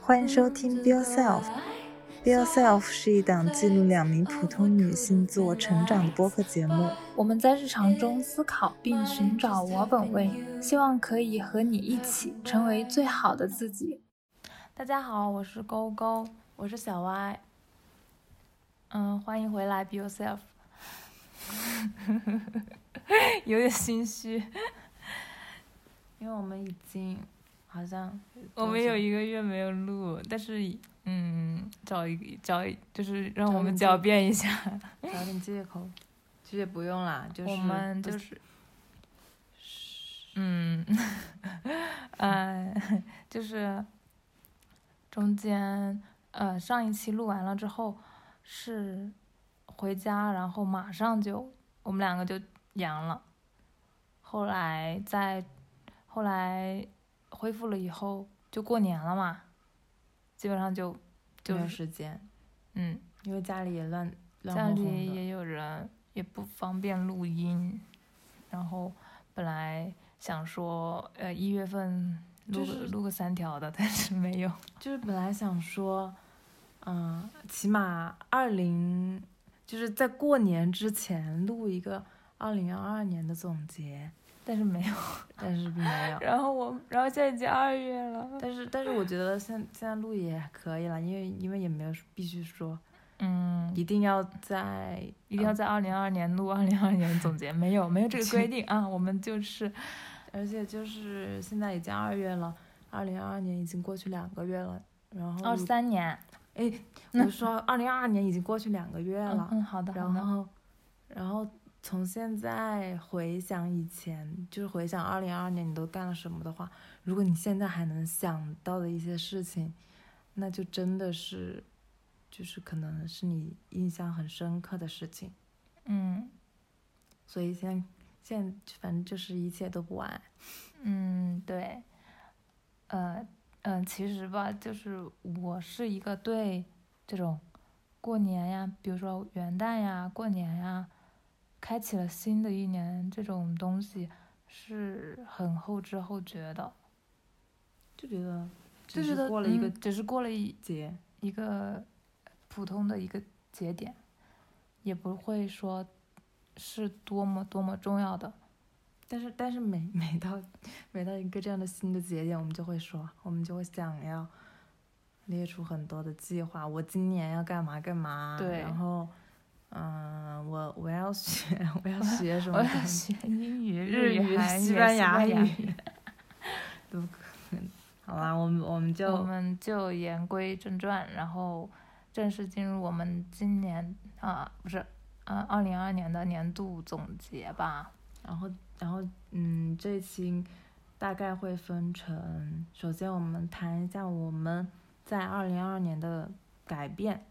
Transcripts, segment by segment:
欢迎收听《Be Yourself》。《Be Yourself》是一档记录两名普通女性自我成长的播客节目。我们在日常中思考并寻找我本位，希望可以和你一起成为最好的自己。大家好，我是勾勾，我是小歪。嗯，欢迎回来，《Be Yourself》。有点心虚，因为我们已经好像我们有一个月没有录，但是嗯，找一找就是让我们狡辩一下，找点借口，其实也不用啦，就是我们就是，嗯，哎，就是中间呃上一期录完了之后是回家，然后马上就我们两个就。阳了，后来在后来恢复了以后，就过年了嘛，基本上就就是时间，嗯，因为家里也乱乱家里也有人，也不方便录音，然后本来想说呃一月份录录个三条的，但是没有，就是本来想说，嗯，起码二零就是在过年之前录一个。二零二二年的总结，但是没有，但是并没有。然后我，然后现在已经二月了。但是，但是我觉得现现在录也可以了，因为因为也没有必须说，嗯，一定要在一定要在二零二二年录二零二二年总结，没有没有这个规定 啊。我们就是，而且就是现在已经二月了，二零二二年已经过去两个月了，然后二三年，哎，我说二零二二年已经过去两个月了，嗯，好的，然后，然后。从现在回想以前，就是回想二零二二年你都干了什么的话，如果你现在还能想到的一些事情，那就真的是，就是可能是你印象很深刻的事情。嗯，所以现在现在反正就是一切都不晚。嗯，对，呃，嗯，其实吧，就是我是一个对这种过年呀，比如说元旦呀、过年呀。开启了新的一年，这种东西是很后知后觉的，就觉得就觉得过了一个，只是过了一节，一个普通的一个节点，也不会说是多么多么重要的。但是但是每每到每到一个这样的新的节点，我们就会说，我们就会想要列出很多的计划，我今年要干嘛干嘛，然后。嗯，我我要学，我要学什么？我要学英语、日语、西班牙语。都可能。好啦，我们我们就我们就言归正传，然后正式进入我们今年啊，不是，嗯，二零二二年的年度总结吧。然后，然后，嗯，这期大概会分成，首先我们谈一下我们在二零二二年的改变。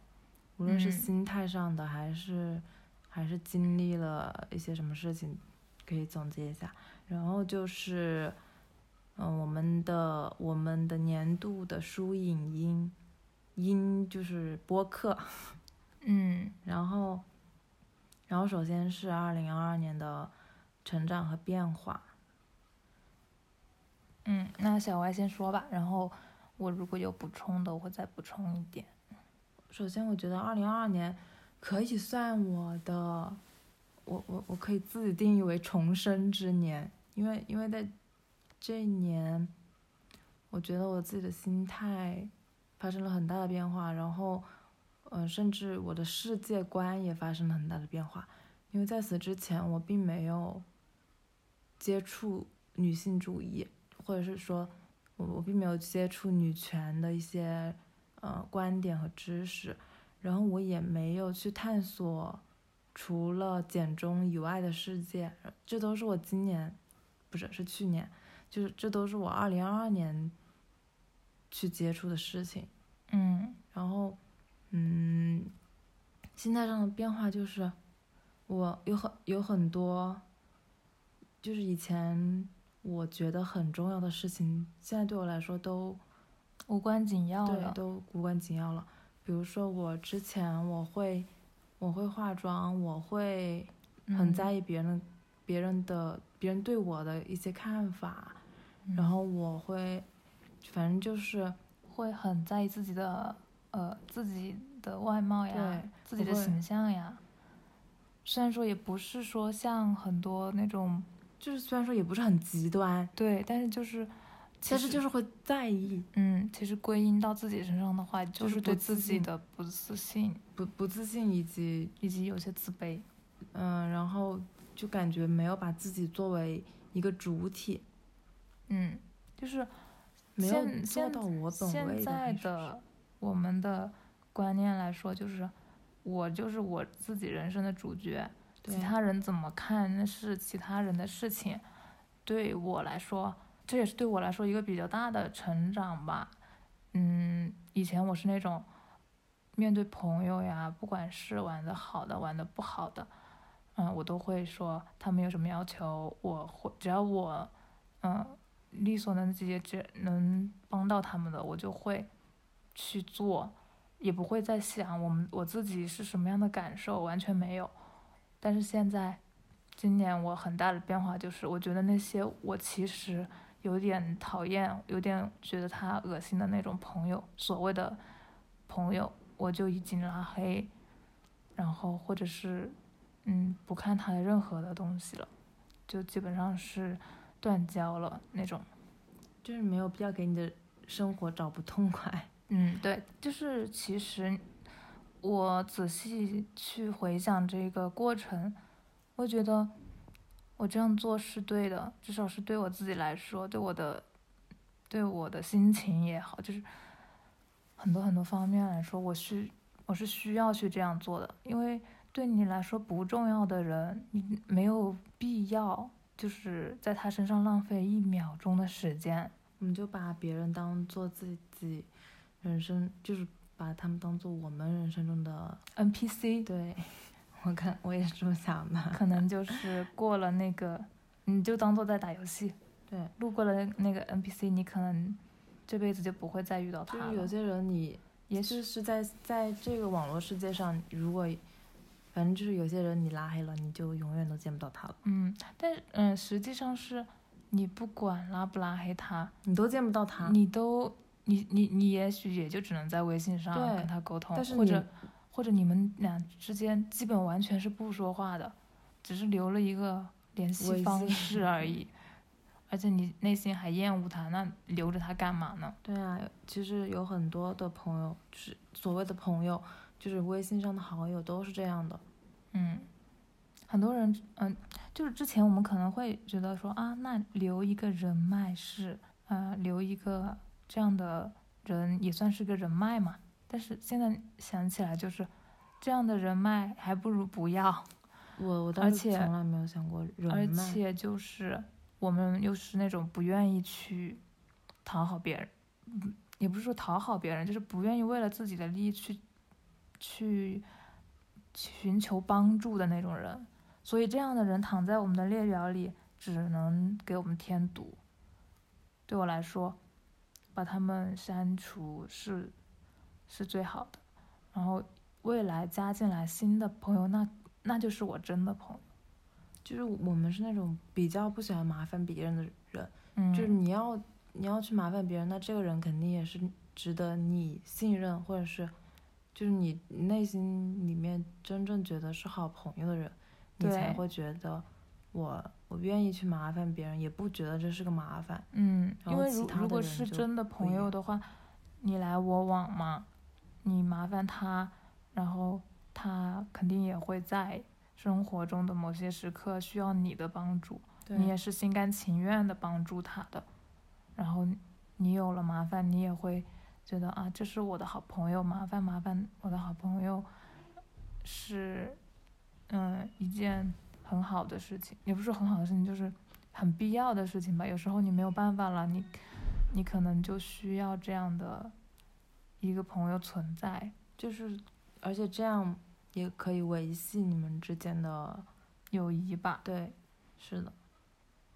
无论是心态上的，还是还是经历了一些什么事情，可以总结一下。然后就是，嗯，我们的我们的年度的书影音音就是播客，嗯，然后然后首先是二零二二年的成长和变化。嗯，那小歪先说吧，然后我如果有补充的，我会再补充一点。首先，我觉得二零二二年可以算我的，我我我可以自己定义为重生之年，因为因为在这一年，我觉得我自己的心态发生了很大的变化，然后，呃，甚至我的世界观也发生了很大的变化，因为在此之前，我并没有接触女性主义，或者是说，我我并没有接触女权的一些。呃，观点和知识，然后我也没有去探索除了简中以外的世界，这都是我今年，不是是去年，就是这都是我二零二二年去接触的事情，嗯，然后，嗯，心态上的变化就是，我有很有很多，就是以前我觉得很重要的事情，现在对我来说都。无关紧要了，对，都无关紧要了。比如说，我之前我会，我会化妆，我会很在意别人，别人的别人对我的一些看法，然后我会，反正就是会很在意自己的呃自己的外貌呀对，自己的形象呀。虽然说也不是说像很多那种就是虽然说也不是很极端，对，但是就是，其实就是会在意，嗯，其实归因到自己身上的话，就就是是对自自己的不自信不不自信以及以及有些自卑。嗯，然后就感觉没有把自己作为一个主体，嗯，就是没有现现做到我本位的现在的我们的观念来说，就是我就是我自己人生的主角，其他人怎么看那是其他人的事情。对我来说，这也是对我来说一个比较大的成长吧。嗯，以前我是那种面对朋友呀，不管是玩的好的，玩的不好的，嗯，我都会说他们有什么要求，我会只要我嗯力所能及，只能帮到他们的，我就会去做，也不会再想我们我自己是什么样的感受，完全没有。但是现在，今年我很大的变化就是，我觉得那些我其实有点讨厌，有点觉得他恶心的那种朋友，所谓的朋友，我就已经拉黑，然后或者是嗯不看他的任何的东西了，就基本上是断交了那种。就是没有必要给你的生活找不痛快。嗯，对，就是其实我仔细去回想这个过程，我觉得我这样做是对的，至少是对我自己来说，对我的对我的心情也好，就是很多很多方面来说，我是我是需要去这样做的，因为对你来说不重要的人，你没有必要就是在他身上浪费一秒钟的时间。我们就把别人当做自己人生，就是把他们当做我们人生中的。NPC 对，我看我也是这么想的。可能就是过了那个，你就当做在打游戏，对，路过了那个 NPC，你可能这辈子就不会再遇到他了。就是有些人你，也许。是在在这个网络世界上，如果反正就是有些人你拉黑了，你就永远都见不到他了，嗯，但嗯，实际上是你不管拉不拉黑他，你都见不到他。你都你你你也许也就只能在微信上跟他沟通，但是或者或者你们俩之间基本完全是不说话的，只是留了一个联系方式而已。而且你内心还厌恶他，那留着他干嘛呢？对啊，其实有很多的朋友，就是所谓的朋友，就是微信上的好友都是这样的。嗯，很多人，嗯，就是之前我们可能会觉得说啊，那留一个人脉是，呃，留一个这样的人也算是个人脉嘛。但是现在想起来，就是这样的人脉还不如不要，我我而当时且从来没有想过人而，且就是我们又是那种不愿意去讨好别人，嗯，也不是说讨好别人，就是不愿意为了自己的利益去去寻求帮助的那种人，所以这样的人躺在我们的列表里，只能给我们添堵。对我来说，把他们删除是是最好的，然后未来加进来新的朋友，那那就是我真的朋友。就是我们是那种比较不喜欢麻烦别人的人，嗯，就是你要你要去麻烦别人，那这个人肯定也是值得你信任，或者是就是你内心里面真正觉得是好朋友的人，你才会觉得我我愿意去麻烦别人，也不觉得这是个麻烦。嗯，因为如如果是真的朋友的话，你来我往嘛，你麻烦他，然后他肯定也会在生活中的某些时刻需要你的帮助，你也是心甘情愿的帮助他的，然后你有了麻烦，你也会觉得啊，这是我的好朋友，麻烦麻烦我的好朋友，是嗯一件很好的事情，也不是很好的事情，就是很必要的事情吧。有时候你没有办法了，你你可能就需要这样的一个朋友存在。就是而且这样也可以维系你们之间的友谊吧，对，是的，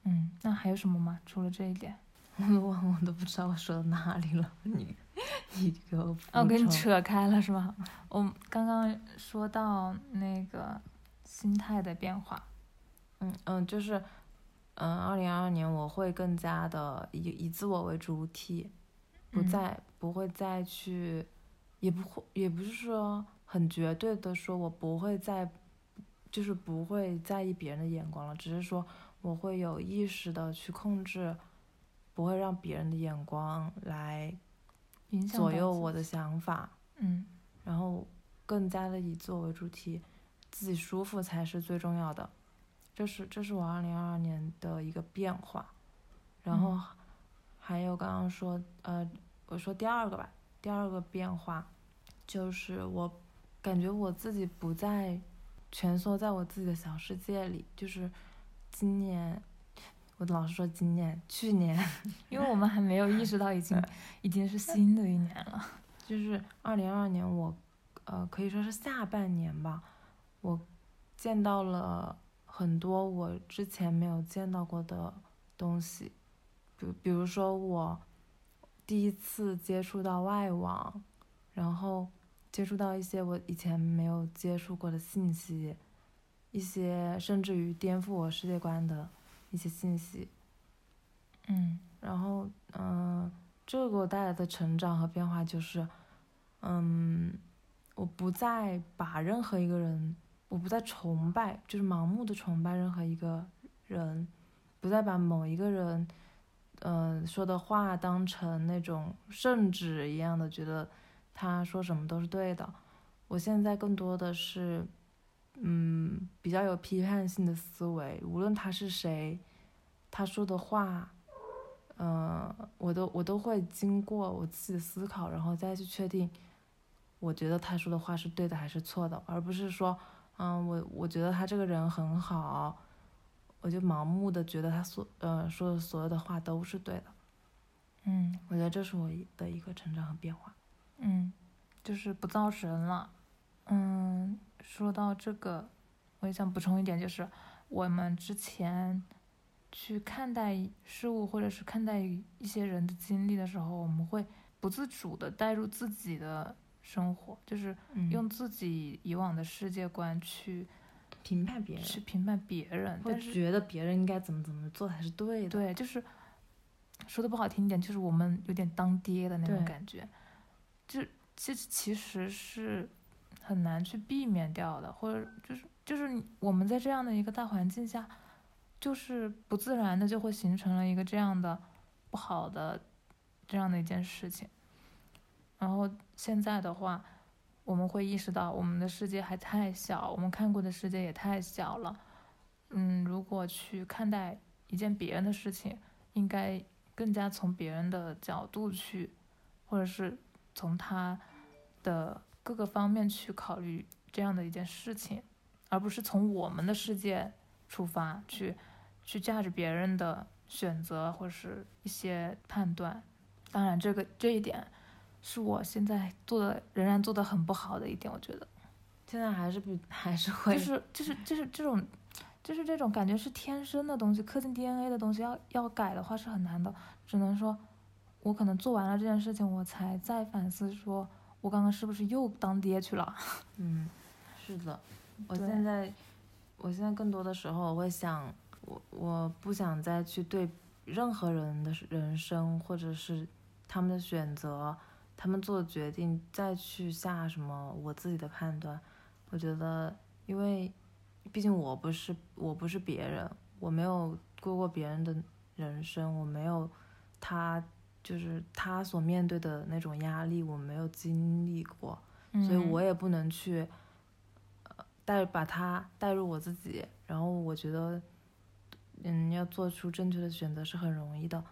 嗯，那还有什么吗？除了这一点？我都忘我都不知道我说到哪里了，你你给我补哦，给你扯开了是吧？我刚刚说到那个心态的变化，嗯嗯，就是嗯，二零二二年我会更加的以以自我为主体，不嗯。再、不会再去，也不会也不是说很绝对的说我不会再，就是不会在意别人的眼光了，只是说我会有意识的去控制，不会让别人的眼光来左右我的想法，嗯。然后更加的以自我为主体，自己舒服才是最重要的。这是这是我二零二二年的一个变化，然后嗯还有刚刚说呃，我说第二个吧，第二个变化就是我感觉我自己不再蜷缩在我自己的小世界里，就是今年。我老是说今年，去年 因为我们还没有意识到已经 已经是新的一年了。就是二零二二年我，呃，可以说是下半年吧，我见到了很多我之前没有见到过的东西，比比如说我第一次接触到外网，然后接触到一些我以前没有接触过的信息，一些甚至于颠覆我世界观的一些信息，嗯然后，嗯、这个给我带来的成长和变化就是，嗯，我不再把任何一个人，我不再崇拜，就是盲目的崇拜任何一个人，不再把某一个人，嗯、说的话当成那种圣旨一样的，觉得他说什么都是对的。我现在更多的是，嗯，比较有批判性的思维，无论他是谁，他说的话。嗯，我都我都会经过我自己的思考，然后再去确定，我觉得他说的话是对的还是错的，而不是说，嗯，我我觉得他这个人很好，我就盲目的觉得他所呃说的所有的话都是对的。嗯我觉得这是我的一个成长和变化。嗯，就是不造神了。嗯，说到这个，我也想补充一点，就是我们之前去看待事物或者是看待一些人的经历的时候，我们会不自主的带入自己的生活，就是嗯用自己以往的世界观去评判别人，去评判别人，会觉得别人应该怎么怎么做才是对的。对，就是说的不好听一点，就是我们有点当爹的那种感觉，就这其实是很难去避免掉的，或者就是就是我们在这样的一个大环境下，就是不自然的就会形成了一个这样的不好的这样的一件事情。然后现在的话，我们会意识到我们的世界还太小，我们看过的世界也太小了。嗯，如果去看待一件别人的事情，应该更加从别人的角度去，或者是从他的各个方面去考虑这样的一件事情，而不是从我们的世界出发去去价值别人的选择或者是一些判断。当然，这个这一点是我现在做的仍然做的很不好的一点，我觉得。现在还是比 还是会，就是就是就是这种，就是这种感觉是天生的东西，刻进 DNA 的东西要要改的话是很难的，只能说，我可能做完了这件事情，我才再反思说，我刚刚是不是又当爹去了？嗯，是的，我现在，我现在更多的时候我会想，我我不想再去对任何人的人生或者是他们的选择，他们做的决定再去下什么我自己的判断。我觉得，因为毕竟我不是我不是别人，我没有过过别人的人生，我没有他就是他所面对的那种压力，我没有经历过。所以我也也不能去，呃，带把他带入我自己。然后我觉得，嗯，要做出正确的选择是很容易的，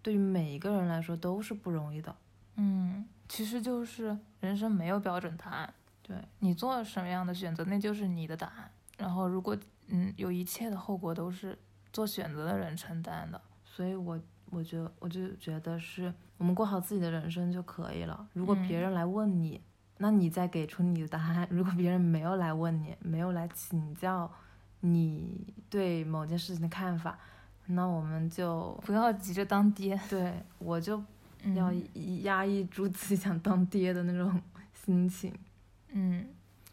对于每一个人来说都是不容易的。嗯，其实就是人生没有标准答案，对，你做什么样的选择，那就是你的答案。然后如果嗯有一切的后果都是做选择的人承担的，所以我我觉得我就觉得是我们过好自己的人生就可以了。如果别嗯人来问你，那你再给出你的答案。如果别人没有来问你，没有来请教你对某件事情的看法，那我们就不要急着当爹，对我就嗯要压压抑住自己想当爹的那种心情。嗯，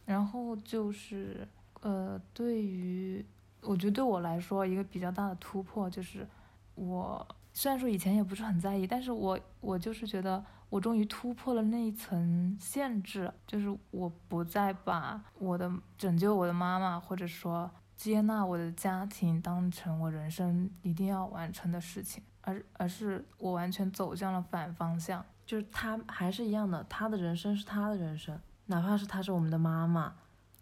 然后就是呃，对于我觉得对我来说一个比较大的突破就是，我虽然说以前也不是很在意，但是我我就是觉得我终于突破了那一层限制，就是我不再把我的拯救我的妈妈，或者说接纳我的家庭当成我人生一定要完成的事情，而而是我完全走向了反方向。就是他还是一样的，他的人生是他的人生，哪怕是他是我们的妈妈，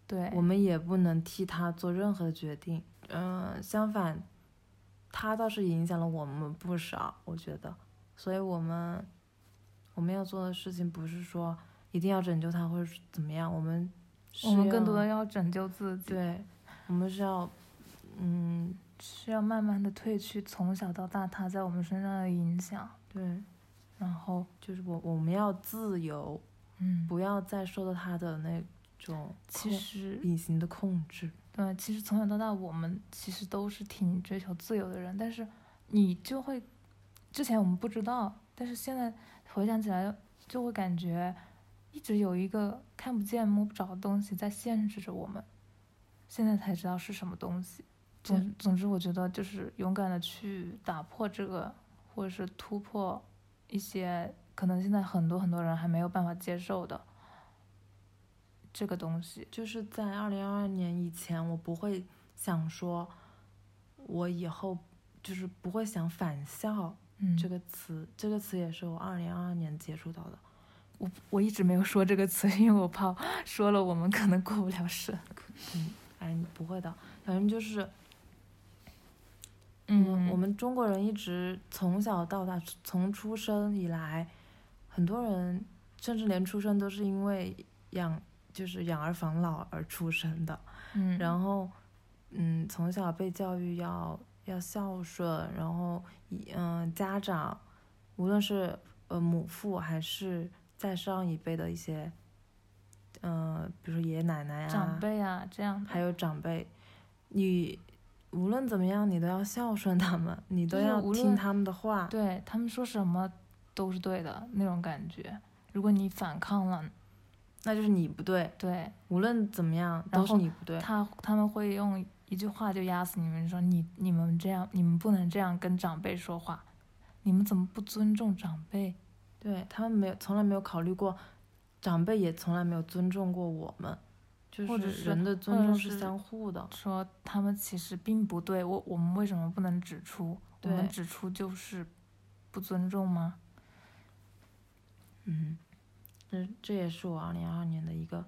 对，我们也不能替他做任何的决定。嗯、相反，他倒是影响了我们不少，我觉得。所以我们我们要做的事情不是说一定要拯救他或者是怎么样，我们我们更多的要拯救自己，对，我们是要嗯是要慢慢的褪去从小到大他在我们身上的影响，对，然后就是我我们要自由，嗯，不要再受到他的那种其实隐形的控制。对，其实从小到大我们其实都是挺追求自由的人，但是你就会之前我们不知道，但是现在回想起来就会感觉一直有一个看不见摸不着的东西在限制着我们，现在才知道是什么东西。总总之，我觉得就是勇敢的去打破这个，或者是突破一些可能现在很多很多人还没有办法接受的这个东西。就是在二零二二年以前，我不会想说，我以后就是不会想返校嗯，这个词，这个词也是我二零二二年接触到的。我我一直没有说这个词，因为我怕说了我们可能过不了审。嗯，哎，不会的，反正就是，嗯，我们中国人一直从小到大，从出生以来，很多人甚至连出生都是因为养就是养儿防老而出生的。嗯，然后，嗯，从小被教育要要孝顺，然后以嗯、家长，无论是呃母父还是再上一辈的一些，嗯、比如说爷爷奶奶啊，长辈啊这样的，还有长辈，你无论怎么样，你都要孝顺他们，你都要听他们的话。对他们说什么都是对的那种感觉。如果你反抗了，那就是你不对，对无论怎么样都是你不对。他他们会用一句话就压死你们，说你你们这样，你们不能这样跟长辈说话，你们怎么不尊重长辈？对他们没有从来没有考虑过，长辈也从来没有尊重过我们，就是或者人的尊重是相互的。说他们其实并不对，我我们为什么不能指出？我们指出就是不尊重吗？嗯，这这也是我二零二二年的一个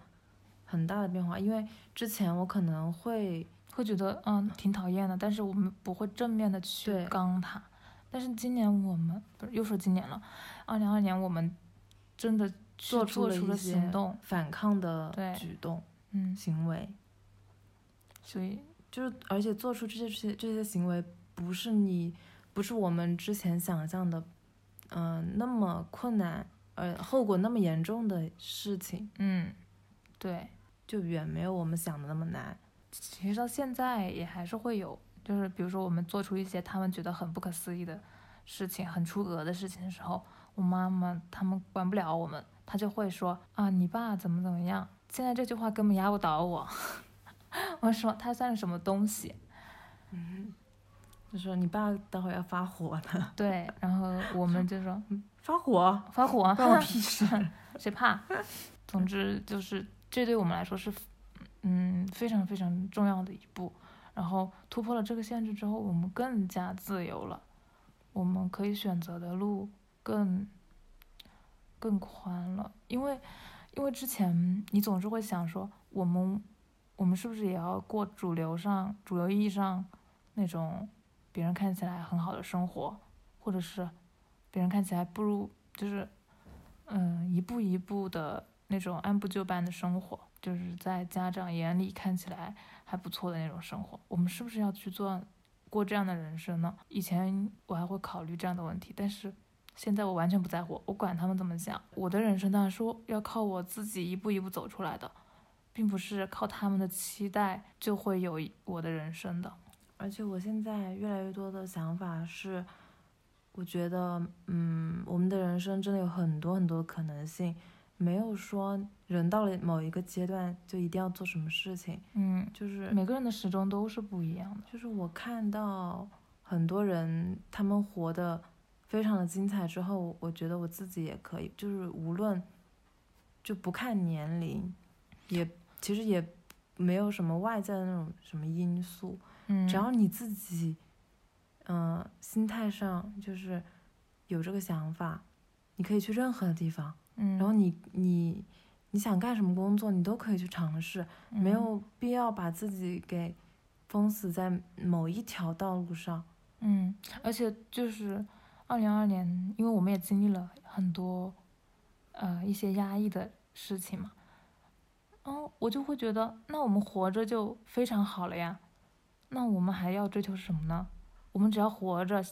很大的变化，因为之前我可能会会觉得嗯挺讨厌的，但是我们不会正面的去对刚他。但是今年我们不是又说今年了，二零二年我们真的做做出了行动，反抗的举动嗯，行为，所以就是而且做出这些这些这些行为，不是你不是我们之前想象的，嗯、那么困难，呃，后果那么严重的事情，嗯，对，就远没有我们想的那么难。其实到现在也还是会有，就是比如说我们做出一些他们觉得很不可思议的事情、很出格的事情的时候，我妈妈他们管不了我们，她就会说啊，你爸怎么怎么样。现在这句话根本压不倒我，我说他算是什么东西？嗯就说你爸待会儿要发火了，对，然后我们就说发火，发火，关我屁事。谁怕？总之就是这对我们来说是，嗯，非常非常重要的一步。然后突破了这个限制之后，我们更加自由了，我们可以选择的路更更宽了。因为因为之前你总是会想说，我们我们是不是也要过主流上主流意义上那种别人看起来很好的生活，或者是别人看起来不如就是嗯，一步一步的那种按部就班的生活，就是在家长眼里看起来还不错的那种生活。我们是不是要去做过这样的人生呢？以前我还会考虑这样的问题，但是现在我完全不在乎，我管他们怎么想。我的人生当然是要靠我自己一步一步走出来的，并不是靠他们的期待就会有我的人生的。而且我现在越来越多的想法是，我觉得，嗯，我们的人生真的有很多很多的可能性，没有说人到了某一个阶段就一定要做什么事情，嗯，就是每个人的时钟都是不一样的。就是我看到很多人他们活得非常的精彩之后，我觉得我自己也可以，就是无论就不看年龄，也其实也没有什么外在的那种什么因素，嗯，只要你自己，嗯、心态上就是有这个想法，你可以去任何的地方，嗯，然后你你你想干什么工作，你都可以去尝试，没嗯有必要把自己给封死在某一条道路上。嗯，而且就是二零二年，因为我们也经历了很多呃一些压抑的事情嘛，然后，我就会觉得，那我们活着就非常好了呀，那我们还要追求什么呢？我们只要活着，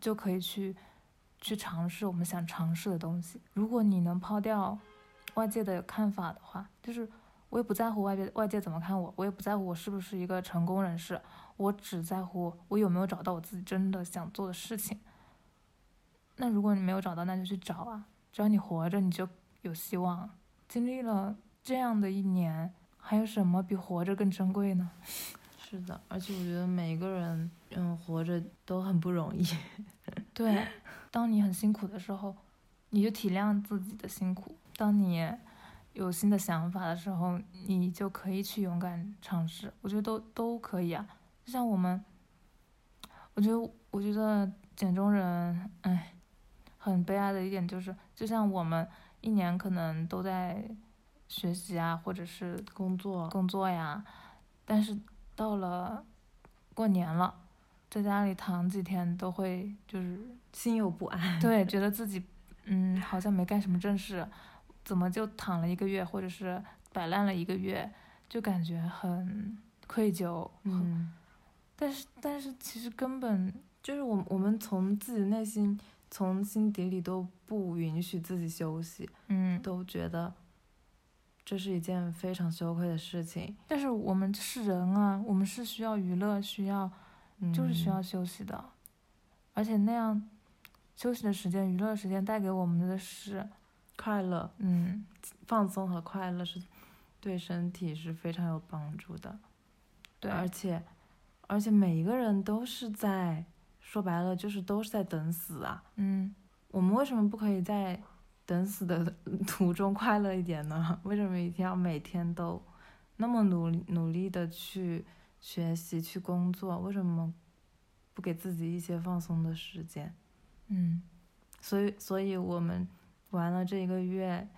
就可以去去尝试我们想尝试的东西。如果你能抛掉外界的看法的话，就是我也不在乎外界外界怎么看我，我也不在乎我是不是一个成功人士，我只在乎我有没有找到我自己真的想做的事情。那如果你没有找到，那就去找啊！只要你活着，你就有希望。经历了这样的一年，还有什么比活着更珍贵呢？是的，而且我觉得每个人，嗯，活着都很不容易。对，当你很辛苦的时候，你就体谅自己的辛苦；当你有新的想法的时候，你就可以去勇敢尝试。我觉得都都可以啊。就像我们，我觉得我觉得简中人，哎，很悲哀的一点就是，就像我们一年可能都在学习啊，或者是工作，工作呀，但是到了过年了，在家里躺几天都会就是心有不安。对，觉得自己嗯好像没干什么正事，怎么就躺了一个月，或者是摆烂了一个月，就感觉很愧疚。嗯，但是但是其实根本就是我我们从自己内心，从心底里都不允许自己休息，嗯，都觉得这是一件非常羞愧的事情。但是我们是人啊，我们是需要娱乐，需要就是需要嗯休息的，而且那样休息的时间、娱乐的时间带给我们的是快乐、嗯放松和快乐是对身体是非常有帮助的。对，而且而且每一个人都是在说白了就是都是在等死啊。嗯我们为什么不可以在等死的 途中快乐一点呢？为什么一定要每天都那么努力努力的去学习、去工作？为什么不给自己一些放松的时间？嗯所以，所以我们玩了这一个月，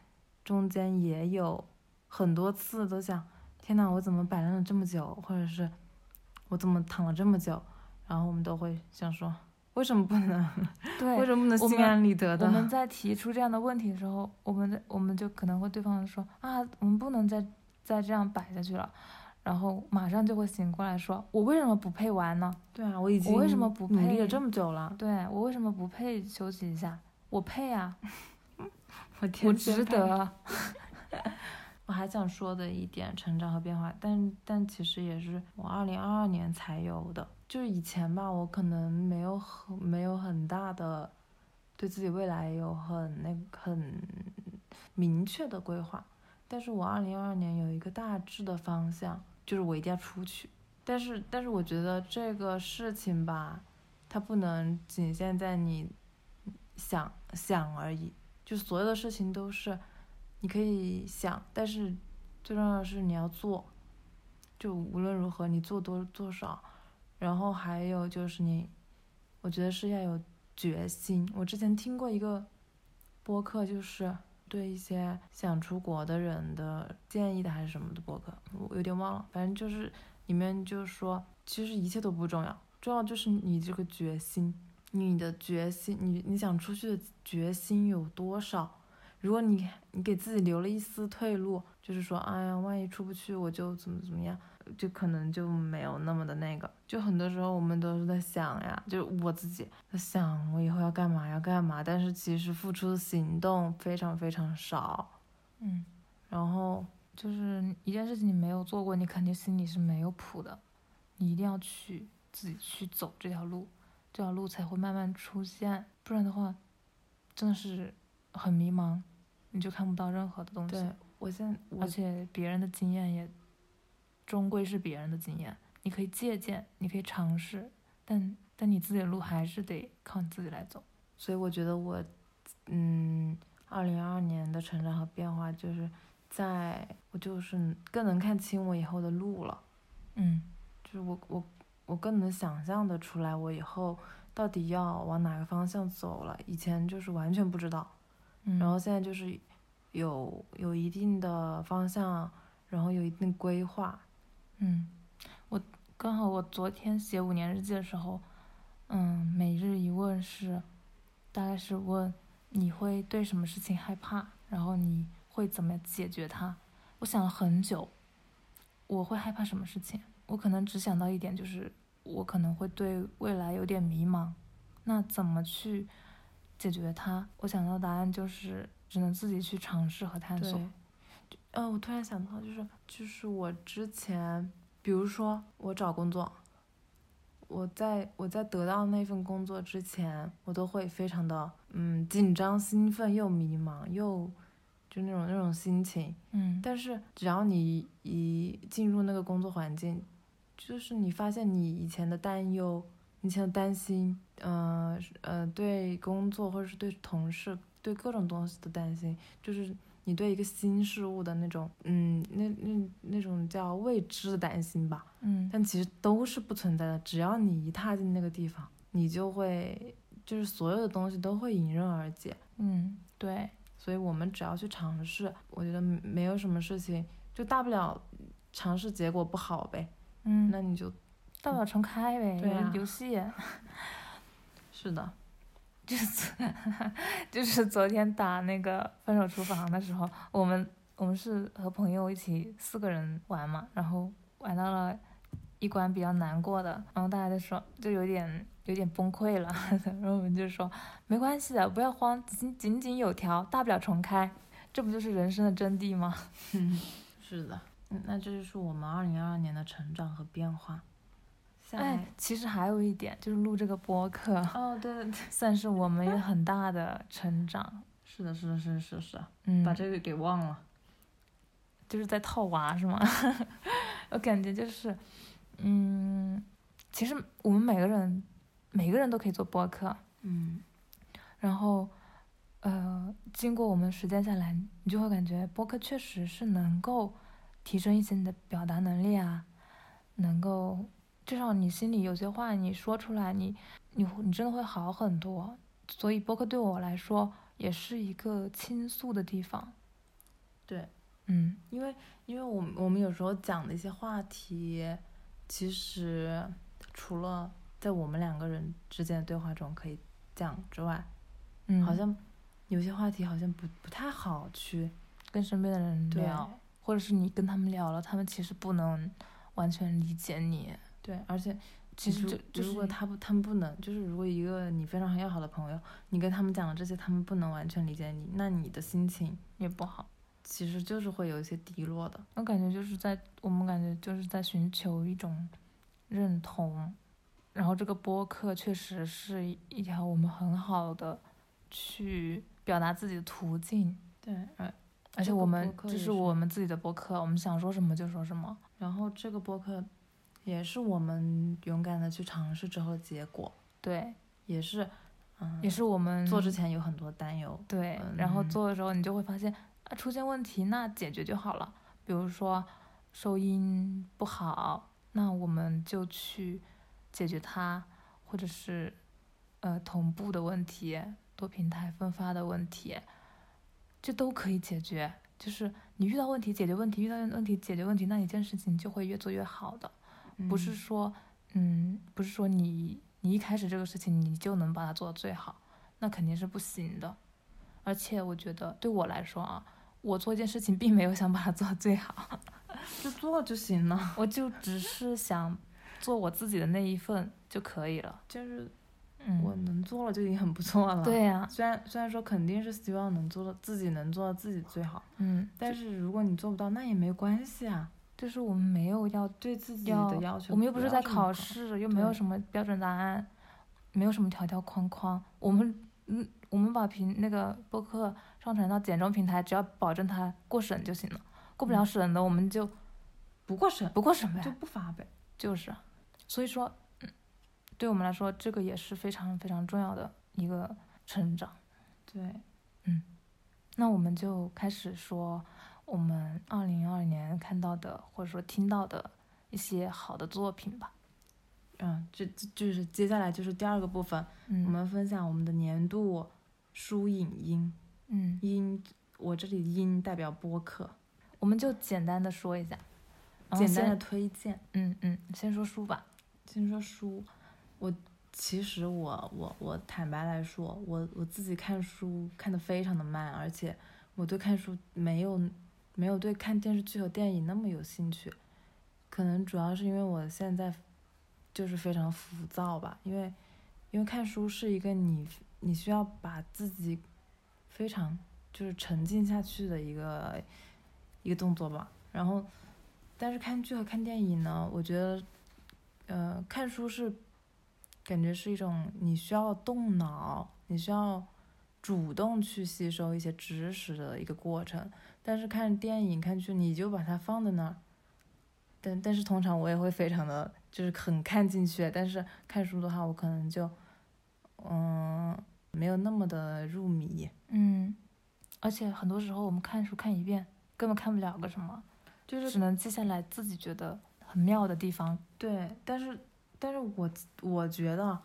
中间也有很多次都想，天呐，我怎么摆烂了这么久，或者是我怎么躺了这么久？然后我们都会想说，为什么不能？对，为什么不能心安理得的？我们在提出这样的问题的时候，我们的我们就可能会对方说啊，我们不能再再这样摆下去了，然后马上就会醒过来说，我为什么不配玩呢？对啊，我已经我为什么不配努力了这么久了？对我为什么不配休息一下？我配啊，我我天天配值得。我还想说的一点成长和变化，但但其实也是我二零二二年才有的。就是以前吧，我可能没有很没有很大的对自己未来有很那很明确的规划，但是我二零二二年有一个大致的方向，就是我一定要出去。但是但是我觉得这个事情吧，它不能仅限在你想想而已，就所有的事情都是。你可以想，但是最重要的是你要做。就无论如何，你做多做少，然后还有就是你，我觉得是要有决心。我之前听过一个播客，就是对一些想出国的人的建议的还是什么的播客，我有点忘了。反正就是里面就说，其实一切都不重要，重要就是你这个决心，你的决心，你你想出去的决心有多少。如果你你给自己留了一丝退路，就是说，哎呀，万一出不去，我就怎么怎么样，就可能就没有那么的那个。就很多时候我们都是在想呀，就我自己在想，我以后要干嘛要干嘛，但是其实付出的行动非常非常少。嗯，然后就是一件事情你没有做过，你肯定心里是没有谱的，你一定要去自己去走这条路，这条路才会慢慢出现，不然的话，真的是很迷茫。你就看不到任何的东西。对，我现在我而且别人的经验也终归是别人的经验，你可以借鉴，你可以尝试，但但你自己的路还是得靠你自己来走。所以我觉得我，嗯，二零二二年的成长和变化，就是在我就是更能看清我以后的路了，嗯就是我我我更能想象的出来我以后到底要往哪个方向走了。以前就是完全不知道，嗯，然后现在就是有有一定的方向，然后有一定规划。嗯，我刚好我昨天写五年日记的时候，嗯，每日一问是，大概是问你会对什么事情害怕，然后你会怎么解决它。我想了很久，我会害怕什么事情？我可能只想到一点，就是我可能会对未来有点迷茫，那怎么去解决它？我想到答案就是只能自己去尝试和探索。对，就呃，我突然想到，就是就是我之前，比如说我找工作，我在我在得到那份工作之前，我都会非常的嗯紧张、兴奋又迷茫，又就那种那种心情。嗯，但是只要你一进入那个工作环境，就是你发现你以前的担忧、以前的担心，呃呃，对工作或者是对同事、对各种东西的担心，就是你对一个新事物的那种，嗯，那那那种叫未知的担心吧。嗯但其实都是不存在的，只要你一踏进那个地方，你就会，就是所有的东西都会迎刃而解。嗯，对，所以我们只要去尝试，我觉得没有什么事情，就大不了尝试结果不好呗，嗯，那你就大不了重开呗，对啊游戏。是的，就是 就是昨天打那个分手厨房的时候，我们我们是和朋友一起四个人玩嘛，然后玩到了一关比较难过的，然后大家就说就有点有点崩溃了，然后我们就说没关系的，不要慌，井井井有条，大不了重开，这不就是人生的真谛吗？是的，那这就是我们二零二二年的成长和变化。下哎，，其实还有一点就是录这个播客，哦，对对对，算是我们有很大的成长。是的，是的，是的，是的是的，嗯，把这个给忘了。就是在套娃是吗？我感觉就是，嗯，其实我们每个人每个人都可以做播客，嗯，然后，呃，经过我们实践下来，你就会感觉播客确实是能够提升一些你的表达能力啊，能够至少你心里有些话你说出来，你你你真的会好很多。所以播客对我来说也是一个倾诉的地方。对，嗯因为因为我们我们有时候讲的一些话题，其实除了在我们两个人之间的对话中可以讲之外，嗯，好像有些话题好像不不太好去，跟身边的人对聊，或者是你跟他们聊了，他们其实不能完全理解你。对，而且其实就就是如果他不他们不能，就是如果一个你非常很要好的朋友，你跟他们讲了这些，他们不能完全理解你，那你的心情也不好。其实就是会有一些低落的。我感觉就是在我们感觉就是在寻求一种认同，然后这个播客确实是一条我们很好的去表达自己的途径，对，而而且我们这是播客也是我们自己的播客，我们想说什么就说什么。然后这个播客也是我们勇敢的去尝试之后的结果，对，也是，嗯，也是我们做之前有很多担忧。对，然后嗯做的时候你就会发现啊，出现问题那解决就好了。比如说收音不好，那我们就去解决它，或者是呃同步的问题、多平台分发的问题，这都可以解决。就是你遇到问题解决问题，遇到问题解决问题，那一件事情就会越做越好的。不是嗯说，嗯，不是说你你一开始这个事情你就能把它做到最好，那肯定是不行的。而且我觉得对我来说啊，我做一件事情并没有想把它做到最好，就做就行了，我就只是想做我自己的那一份就可以了。就是嗯，我能做了就已经很不错了。对，呀、虽然虽然说肯定是希望能做到自己能做到自己最好，嗯，但是如果你做不到，那也没关系啊，就是我们没有要对自己要的要求我们又不是在考试，又没有什么标准答案，没有什么条条框框。我们嗯，我们把平那个播客上传到简中平台，只要保证它过审就行了。过不了审的，我们就不过审不过审呗，就不发呗。就是，所以说，嗯，对我们来说，这个也是非常非常重要的一个成长。对，嗯那我们就开始说我们二零二二年看到的或者说听到的一些好的作品吧。嗯，这这就是接下来就是第二个部分，嗯，我们分享我们的年度书影音嗯，音，我这里音代表播客，我们就简单的说一下，简单的推荐。嗯嗯，先说书吧。先说书，我其实我我我坦白来说，我我自己看书看的非常的慢，而且我对看书没有没有对看电视剧和电影那么有兴趣，可能主要是因为我现在就是非常浮躁吧，因为因为看书是一个你你需要把自己非常就是沉浸下去的一个一个动作吧，然后但是看剧和看电影呢，我觉得。呃，看书是感觉是一种你需要动脑，你需要主动去吸收一些知识的一个过程。但是看电影、看剧，你就把它放在那儿。但但是通常我也会非常的就是很看进去，但是看书的话，我可能就嗯没有那么的入迷。嗯，而且很多时候我们看书看一遍，根本看不了个什么，就是只能记下来自己觉得很妙的地方。对，但是但是我我觉得，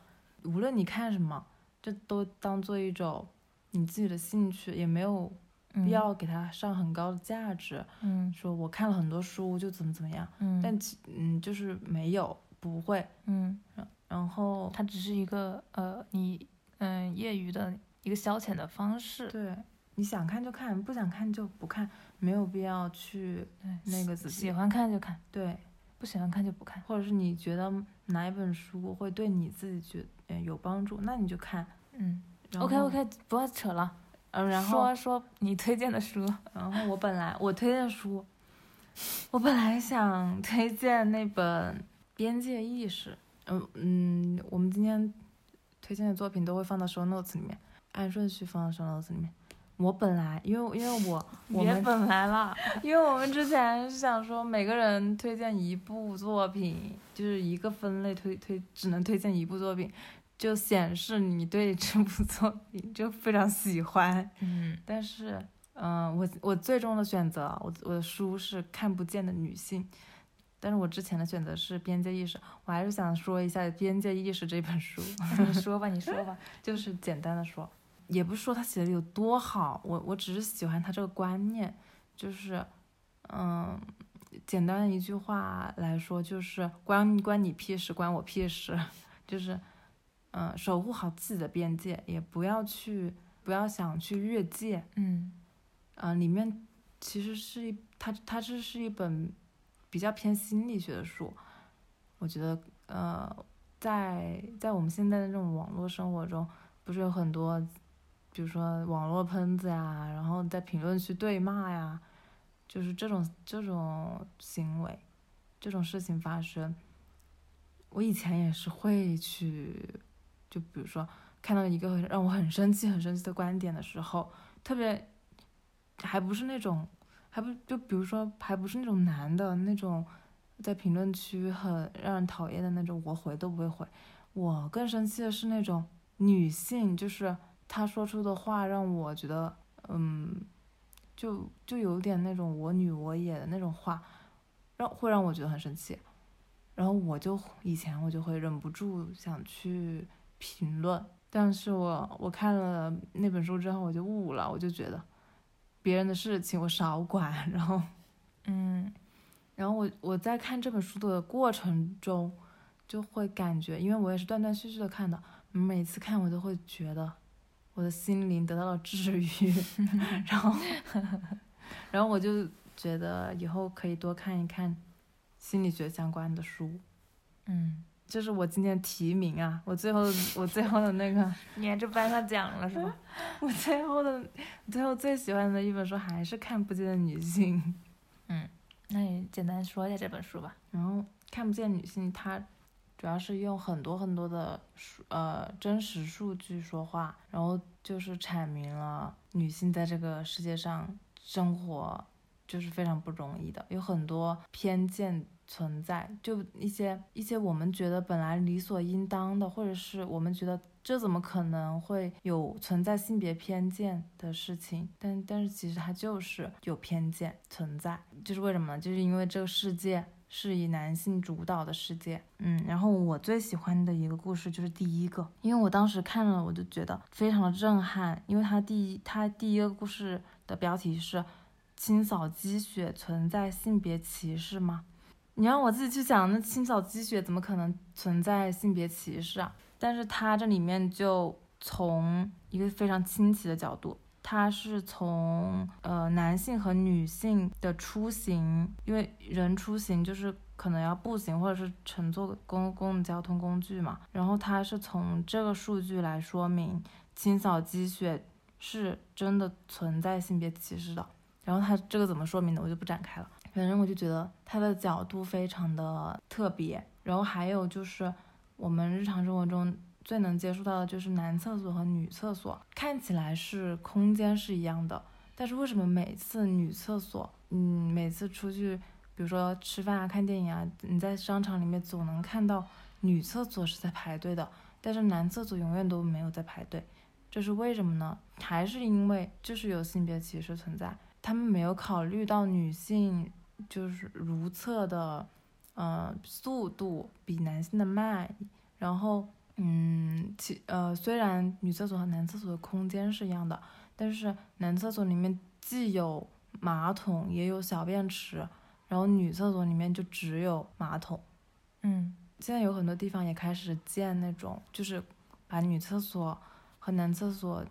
无论你看什么，这都当做一种你自己的兴趣，也没有嗯必要给它上很高的价值。嗯说我看了很多书就怎么怎么样，嗯，但其嗯就是没有不会。嗯，然后它只是一个呃你嗯业余的一个消遣的方式。对，你想看就看，不想看就不看，没有必要去，那个自己喜欢看就看，对，不喜欢看就不看。或者是你觉得哪一本书会对你自己觉呃有帮助，那你就看。嗯，OK OK，不要扯了，嗯，然后说说你推荐的书。然后我本来我推荐书，我本来想推荐那本《边界意识》。嗯嗯，我们今天推荐的作品都会放到 show notes 里面，按顺序放到 show notes 里面。我本来因为因为我 我们别本来了，因为我们之前是想说每个人推荐一部作品，就是一个分类推推只能推荐一部作品，就显示你对这部作品就非常喜欢。嗯但是，嗯、我我最终的选择，我我的书是《看不见的女性》，但是我之前的选择是《边界意识》，我还是想说一下《边界意识》这本书，你说吧，你说吧。就是简单的说，也不是说他写的有多好，我我只是喜欢他这个观念，就是，嗯，简单的一句话来说，就是关关你屁事，关我屁事，就是，嗯，守护好自己的边界，也不要去不要想去越界，嗯。嗯、里面其实是一它它这是一本比较偏心理学的书，我觉得呃，在在我们现在的这种网络生活中，不是有很多，比如说网络喷子呀，然后在评论区对骂呀，就是这种这种行为，这种事情发生，我以前也是会去，就比如说看到一个让我很生气、很生气的观点的时候，特别还不是那种，还不就比如说还不是那种男的那种，在评论区很让人讨厌的那种，我回都不会回。我更生气的是那种女性，就是她说出的话让我觉得，嗯，就就有点那种我女我也的那种话，让会让我觉得很生气。然后我就以前我就会忍不住想去评论，但是我我看了那本书之后我就悟了，我就觉得别人的事情我少管，然后嗯。然后我我在看这本书的过程中，就会感觉，因为我也是断断续续的看的，每次看我都会觉得我的心灵得到了治愈，然后然后我就觉得以后可以多看一看心理学相关的书。嗯，这是我今天提名啊，我最后我最后的那个，你还就颁他奖了是吧？我最后的最后最喜欢的一本书还是《看不见的女性》。嗯那你简单说一下这本书吧。然后看不见女性，它主要是用很多很多的数呃真实数据说话，然后就是阐明了女性在这个世界上生活就是非常不容易的，有很多偏见存在，就一些一些我们觉得本来理所应当的，或者是我们觉得这怎么可能会有存在性别偏见的事情，但但是其实它就是有偏见存在，就是为什么呢？就是因为这个世界。是以男性主导的世界，嗯，然后我最喜欢的一个故事就是第一个，因为我当时看了，我就觉得非常的震撼，因为它第一，它第一个故事的标题是“清扫积雪存在性别歧视吗？”你让我自己去想，那清扫积雪怎么可能存在性别歧视啊？但是它这里面就从一个非常清奇的角度。它是从呃男性和女性的出行，因为人出行就是可能要步行或者是乘坐公共交通工具嘛，然后它是从这个数据来说明清扫积雪是真的存在性别歧视的。然后它这个怎么说明的，我就不展开了。反正我就觉得它的角度非常的特别。然后还有就是我们日常生活中。最能接触到的就是男厕所和女厕所，看起来是空间是一样的，但是为什么每次女厕所，嗯，每次出去，比如说吃饭啊、看电影啊，你在商场里面总能看到女厕所是在排队的，但是男厕所永远都没有在排队，这是为什么呢？还是因为就是有性别歧视存在，他们没有考虑到女性就是如厕的，呃，速度比男性的慢，然后。嗯，其呃，虽然女厕所和男厕所的空间是一样的，但是男厕所里面既有马桶也有小便池，然后女厕所里面就只有马桶。嗯，现在有很多地方也开始建那种，就是把女厕所和男厕所，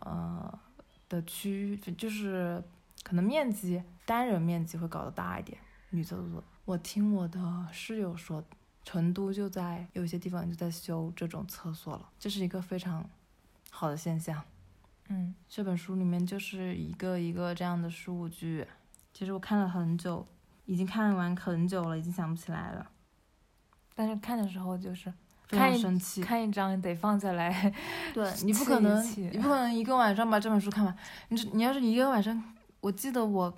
呃的区域，就是可能面积单人面积会搞得大一点。女厕所，我听我的室友说。成都就在有些地方就在修这种厕所了，这是一个非常好的现象。嗯，这本书里面就是一个一个这样的数据。其实我看了很久，已经看完很久了，已经想不起来了。但是看的时候就是非常生气，看一张得放下来。对你不可能，你不可能一个晚上把这本书看完。你这你要是一个晚上，我记得我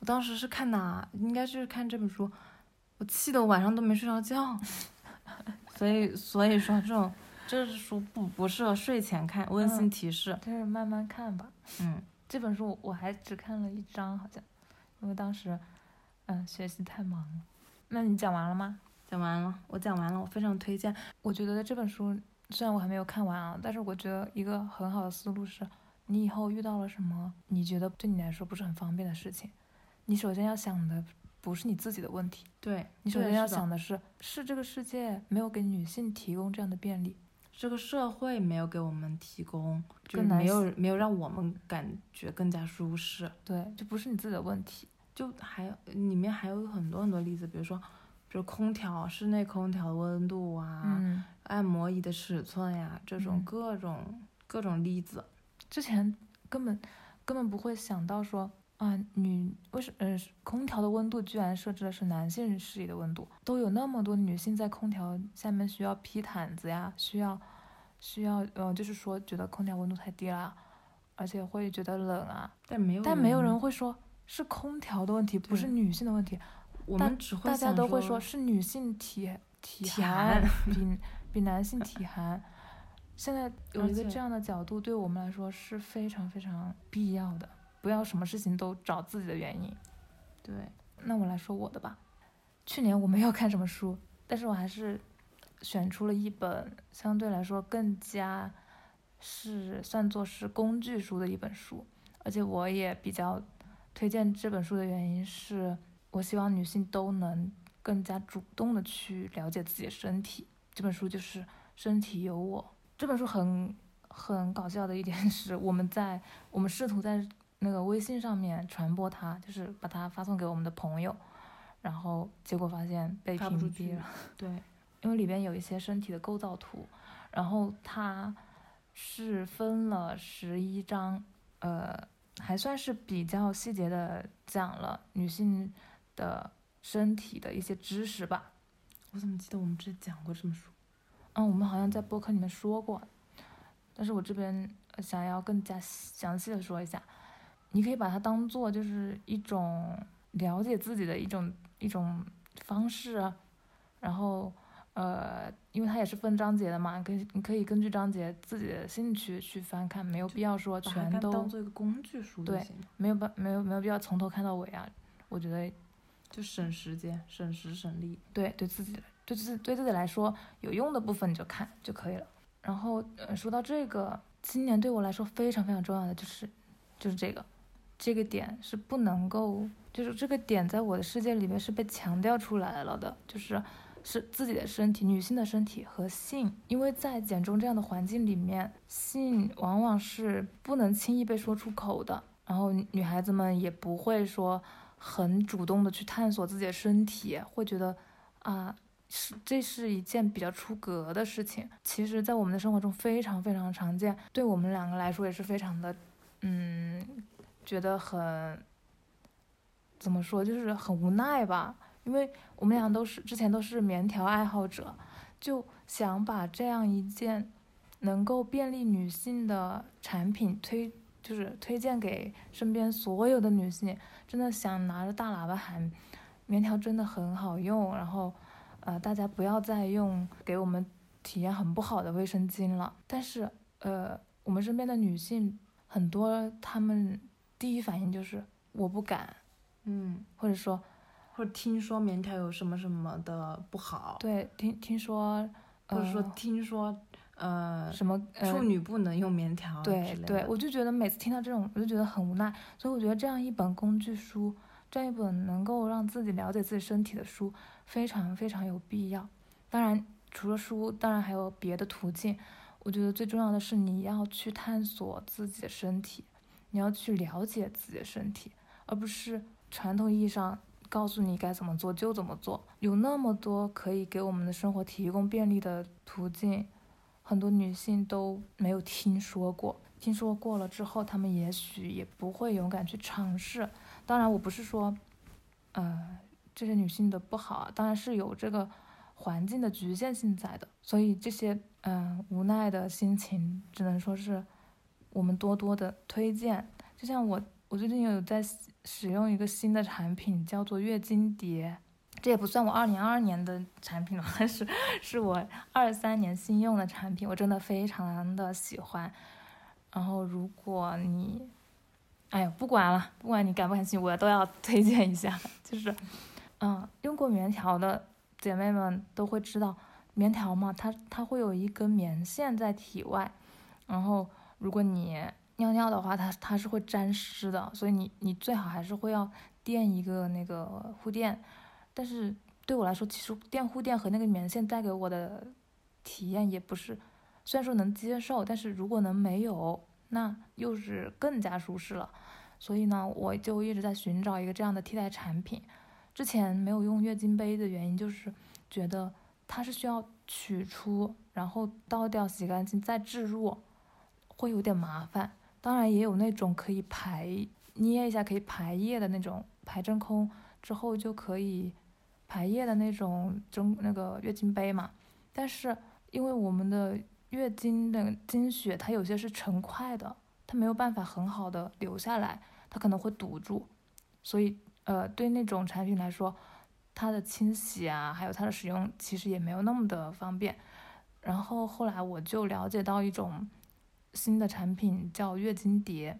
我当时是看哪，应该是看这本书。我气得晚上都没睡着觉，所以所以说这种这书不不适合睡前看，温馨提示。就是慢慢看吧。嗯，这本书我还只看了一章，好像，因为当时嗯学习太忙了。那你讲完了吗？讲完了，我讲完了，我非常推荐。我觉得这本书虽然我还没有看完啊，但是我觉得一个很好的思路是，你以后遇到了什么你觉得对你来说不是很方便的事情，你首先要想的。不是你自己的问题，对你首先要想的是，是这个世界没有给女性提供这样的便利，这个社会没有给我们提供，就没有没有让我们感觉更加舒适，对，就不是你自己的问题，就还有里面还有很多很多例子，比如说，比如空调，室内空调的温度啊，按摩椅的尺寸呀，这种各种各种例子，之前根本根本不会想到说。啊，女为什呃空调的温度居然设置的是男性适宜的温度？都有那么多女性在空调下面需要披毯子呀，需要需要呃，就是说觉得空调温度太低了，而且会觉得冷啊。但没有但没有人会说是空调的问题，不是女性的问题。我们只会大家都会说是女性体体寒比比男性体寒。现在有一个这样的角度，对我们来说是非常非常必要的。不要什么事情都找自己的原因，对。那我来说我的吧。去年我没有看什么书，但是我还是选出了一本相对来说更加是算作是工具书的一本书，而且我也比较推荐这本书的原因是，我希望女性都能更加主动的去了解自己的身体。这本书就是《身体有我》。这本书很很搞笑的一点是，我们在我们试图在那个微信上面传播它，就是把它发送给我们的朋友，然后结果发现被屏蔽了。对，因为里边有一些身体的构造图，然后它是分了十一章，呃，还算是比较细节的讲了女性的身体的一些知识吧。我怎么记得我们之前讲过这本书？嗯，我们好像在播客里面说过，但是我这边想要更加详细的说一下，你可以把它当做就是一种了解自己的一种一种方式啊，然后呃，因为它也是分章节的嘛，可以你可以根据章节自己的兴趣去翻看，没有必要说全都当做一个工具书对，没有办没有没有必要从头看到尾啊，我觉得就省时间、省时省力。对对自己对自对自己来说有用的部分你就看就可以了。然后呃，说到这个，今年对我来说非常非常重要的就是就是这个这个点是不能够，就是这个点在我的世界里面是被强调出来了的，就是是自己的身体，女性的身体和性，因为在简中这样的环境里面，性往往是不能轻易被说出口的，然后女孩子们也不会说很主动的去探索自己的身体，会觉得啊。是，这是一件比较出格的事情。其实，在我们的生活中非常非常常见，对我们两个来说也是非常的，嗯，觉得很，怎么说，就是很无奈吧。因为我们俩都是之前都是棉条爱好者，就想把这样一件能够便利女性的产品推，就是推荐给身边所有的女性，真的想拿着大喇叭喊，棉条真的很好用，然后。呃，大家不要再用给我们体验很不好的卫生巾了。但是，呃，我们身边的女性很多，她们第一反应就是我不敢，嗯，或者说，或者听说棉条有什么什么的不好，对，听听说，或者说呃听说，呃，什么呃处女不能用棉条之对对，我就觉得每次听到这种，我就觉得很无奈。所以我觉得这样一本工具书，这样一本能够让自己了解自己身体的书，非常非常有必要。当然，除了书，当然还有别的途径。我觉得最重要的是你要去探索自己的身体，你要去了解自己的身体，而不是传统意义上告诉你该怎么做就怎么做。有那么多可以给我们的生活提供便利的途径，很多女性都没有听说过。听说过了之后，她们也许也不会勇敢去尝试。当然，我不是说，呃，这些女性的不好，当然是有这个环境的局限性在的。所以这些嗯、无奈的心情，只能说是我们多多的推荐。就像我，我最近有在使用一个新的产品，叫做月经碟。这也不算我二零二二年的产品了，但是是我二三年新用的产品，我真的非常的喜欢。然后如果你，哎呀，不管了，不管你感不感兴趣，我都要推荐一下。就是，嗯，用过棉条的姐妹们都会知道，棉条嘛，它它会有一根棉线在体外，然后如果你尿尿的话，它它是会沾湿的，所以你你最好还是会要垫一个那个护垫。但是对我来说，其实垫护垫和那个棉线带给我的体验也不是，虽然说能接受，但是如果能没有，那又是更加舒适了。所以呢，我就一直在寻找一个这样的替代产品。之前没有用月经杯的原因就是觉得它是需要取出，然后倒掉、洗干净再置入，会有点麻烦。当然也有那种可以排捏一下可以排液的那种排真空之后就可以排液的那种蒸那个月经杯嘛。但是因为我们的月经的经血它有些是成块的，它没有办法很好的流下来，它可能会堵住，所以呃对那种产品来说，它的清洗啊，还有它的使用其实也没有那么的方便。然后后来我就了解到一种新的产品叫月经碟，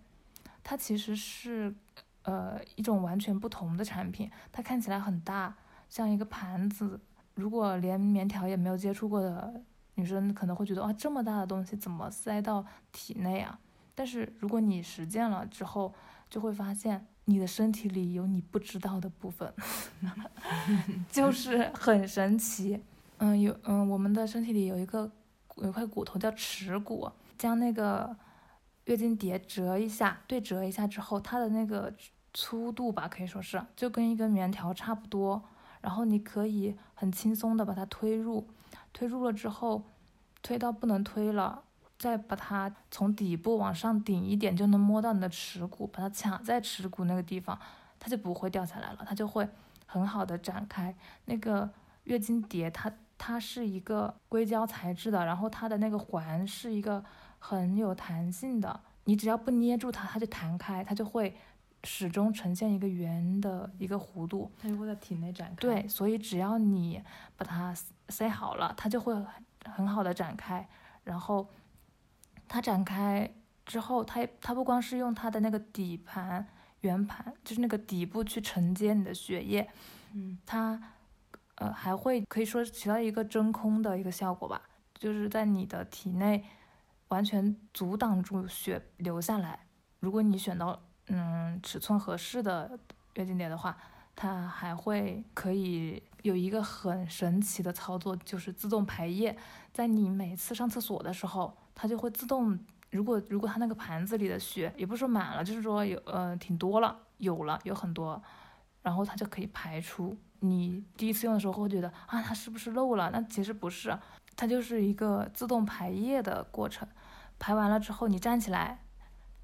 它其实是呃一种完全不同的产品，它看起来很大，像一个盘子。如果连棉条也没有接触过的女生，可能会觉得哇这么大的东西怎么塞到体内啊？但是如果你实践了之后，就会发现你的身体里有你不知道的部分，就是很神奇。嗯，有嗯，我们的身体里有一个有一块骨头叫耻骨，将那个月经碟折一下，对折一下之后，它的那个粗度吧，可以说是就跟一根棉条差不多。然后你可以很轻松的把它推入，推入了之后，推到不能推了，再把它从底部往上顶一点，就能摸到你的耻骨，把它卡在耻骨那个地方，它就不会掉下来了，它就会很好的展开。那个月经碟它它是一个硅胶材质的，然后它的那个环是一个很有弹性的，你只要不捏住它，它就弹开，它就会始终呈现一个圆的一个弧度。它就会在体内展开。对，所以只要你把它塞好了，它就会很很好的展开。然后它展开之后，它它不光是用它的那个底盘圆盘，就是那个底部去承接你的血液，嗯，它呃还会可以说起到一个真空的一个效果吧，就是在你的体内完全阻挡住血流下来。如果你选到嗯尺寸合适的月经点的话，它还会可以有一个很神奇的操作，就是自动排液。在你每次上厕所的时候，它就会自动。如果如果它那个盘子里的血也不是说满了，就是说有呃挺多了，有了有很多，然后它就可以排出。你第一次用的时候会觉得啊，它是不是漏了？那其实不是，它就是一个自动排液的过程。排完了之后，你站起来，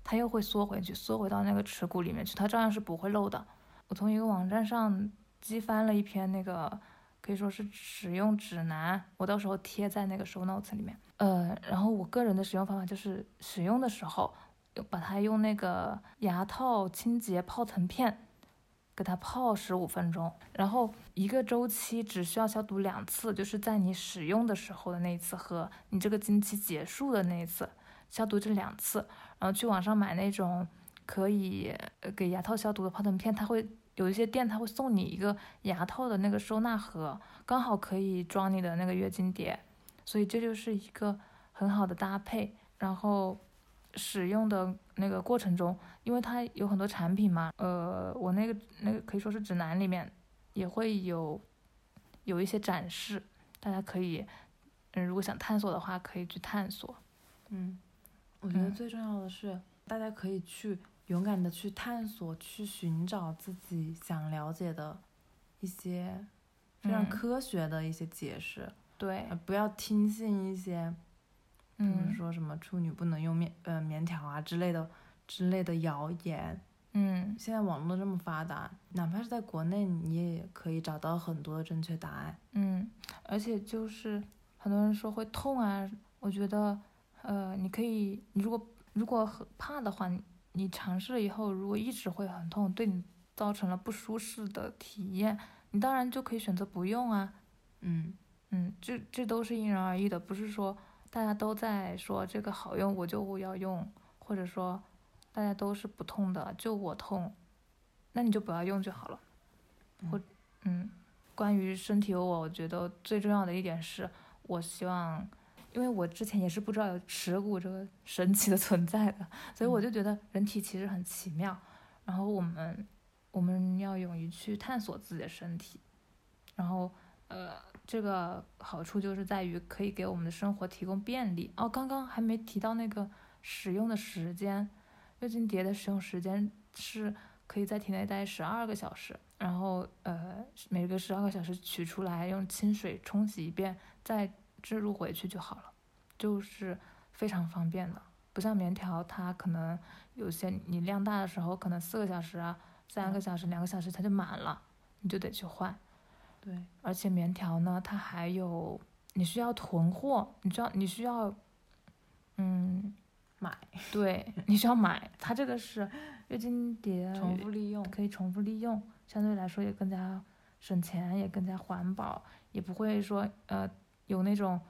它又会缩回去，缩回到那个耻骨里面去，它照样是不会漏的。我从一个网站上激翻了一篇那个可以说是使用指南，我到时候贴在那个 show notes 里面。呃，然后我个人的使用方法就是使用的时候，把它用那个牙套清洁泡腾片给它泡十五分钟，然后一个周期只需要消毒两次，就是在你使用的时候的那一次和你这个经期结束的那一次消毒这两次，然后去网上买那种可以给牙套消毒的泡腾片，它会有一些店它会送你一个牙套的那个收纳盒，刚好可以装你的那个月经碟。所以这就是一个很好的搭配，然后使用的那个过程中，因为它有很多产品嘛，呃，我那个那个可以说是指南里面也会有有一些展示，大家可以，嗯，如果想探索的话，可以去探索。嗯，我觉得最重要的是，大家可以去勇敢的去探索，去寻找自己想了解的一些非常科学的一些解释。对，不要听信一些，嗯，说什么处女不能用棉呃棉条啊之类的之类的谣言。嗯，现在网络这么发达，哪怕是在国内，你也可以找到很多的正确答案。嗯，而且就是很多人说会痛啊，我觉得，呃，你可以，你如果如果很怕的话，你你尝试了以后，如果一直会很痛，对你造成了不舒适的体验，你当然就可以选择不用啊。嗯。嗯，这这都是因人而异的，不是说大家都在说这个好用我就要用，或者说大家都是不痛的就我痛，那你就不要用就好了。或嗯，关于身体有我，我觉得最重要的一点是，我希望，因为我之前也是不知道有耻骨这个神奇的存在的，所以我就觉得人体其实很奇妙，然后我们我们要勇于去探索自己的身体，然后呃。这个好处就是在于可以给我们的生活提供便利哦。刚刚还没提到那个使用的时间，月经碟的使用时间是可以在体内待十二个小时，然后呃每个十二个小时取出来用清水冲洗一遍，再置入回去就好了，就是非常方便的。不像棉条，它可能有些你量大的时候，可能四个小时啊、三个小时、两个小时它就满了，你就得去换。对，而且棉条呢，它还有你需要囤货，你需要你需要，嗯，买，对，你需要买。它这个是月经碟，重复利用，可以重复利用，相对来说也更加省钱，也更加环保，也不会说呃有那种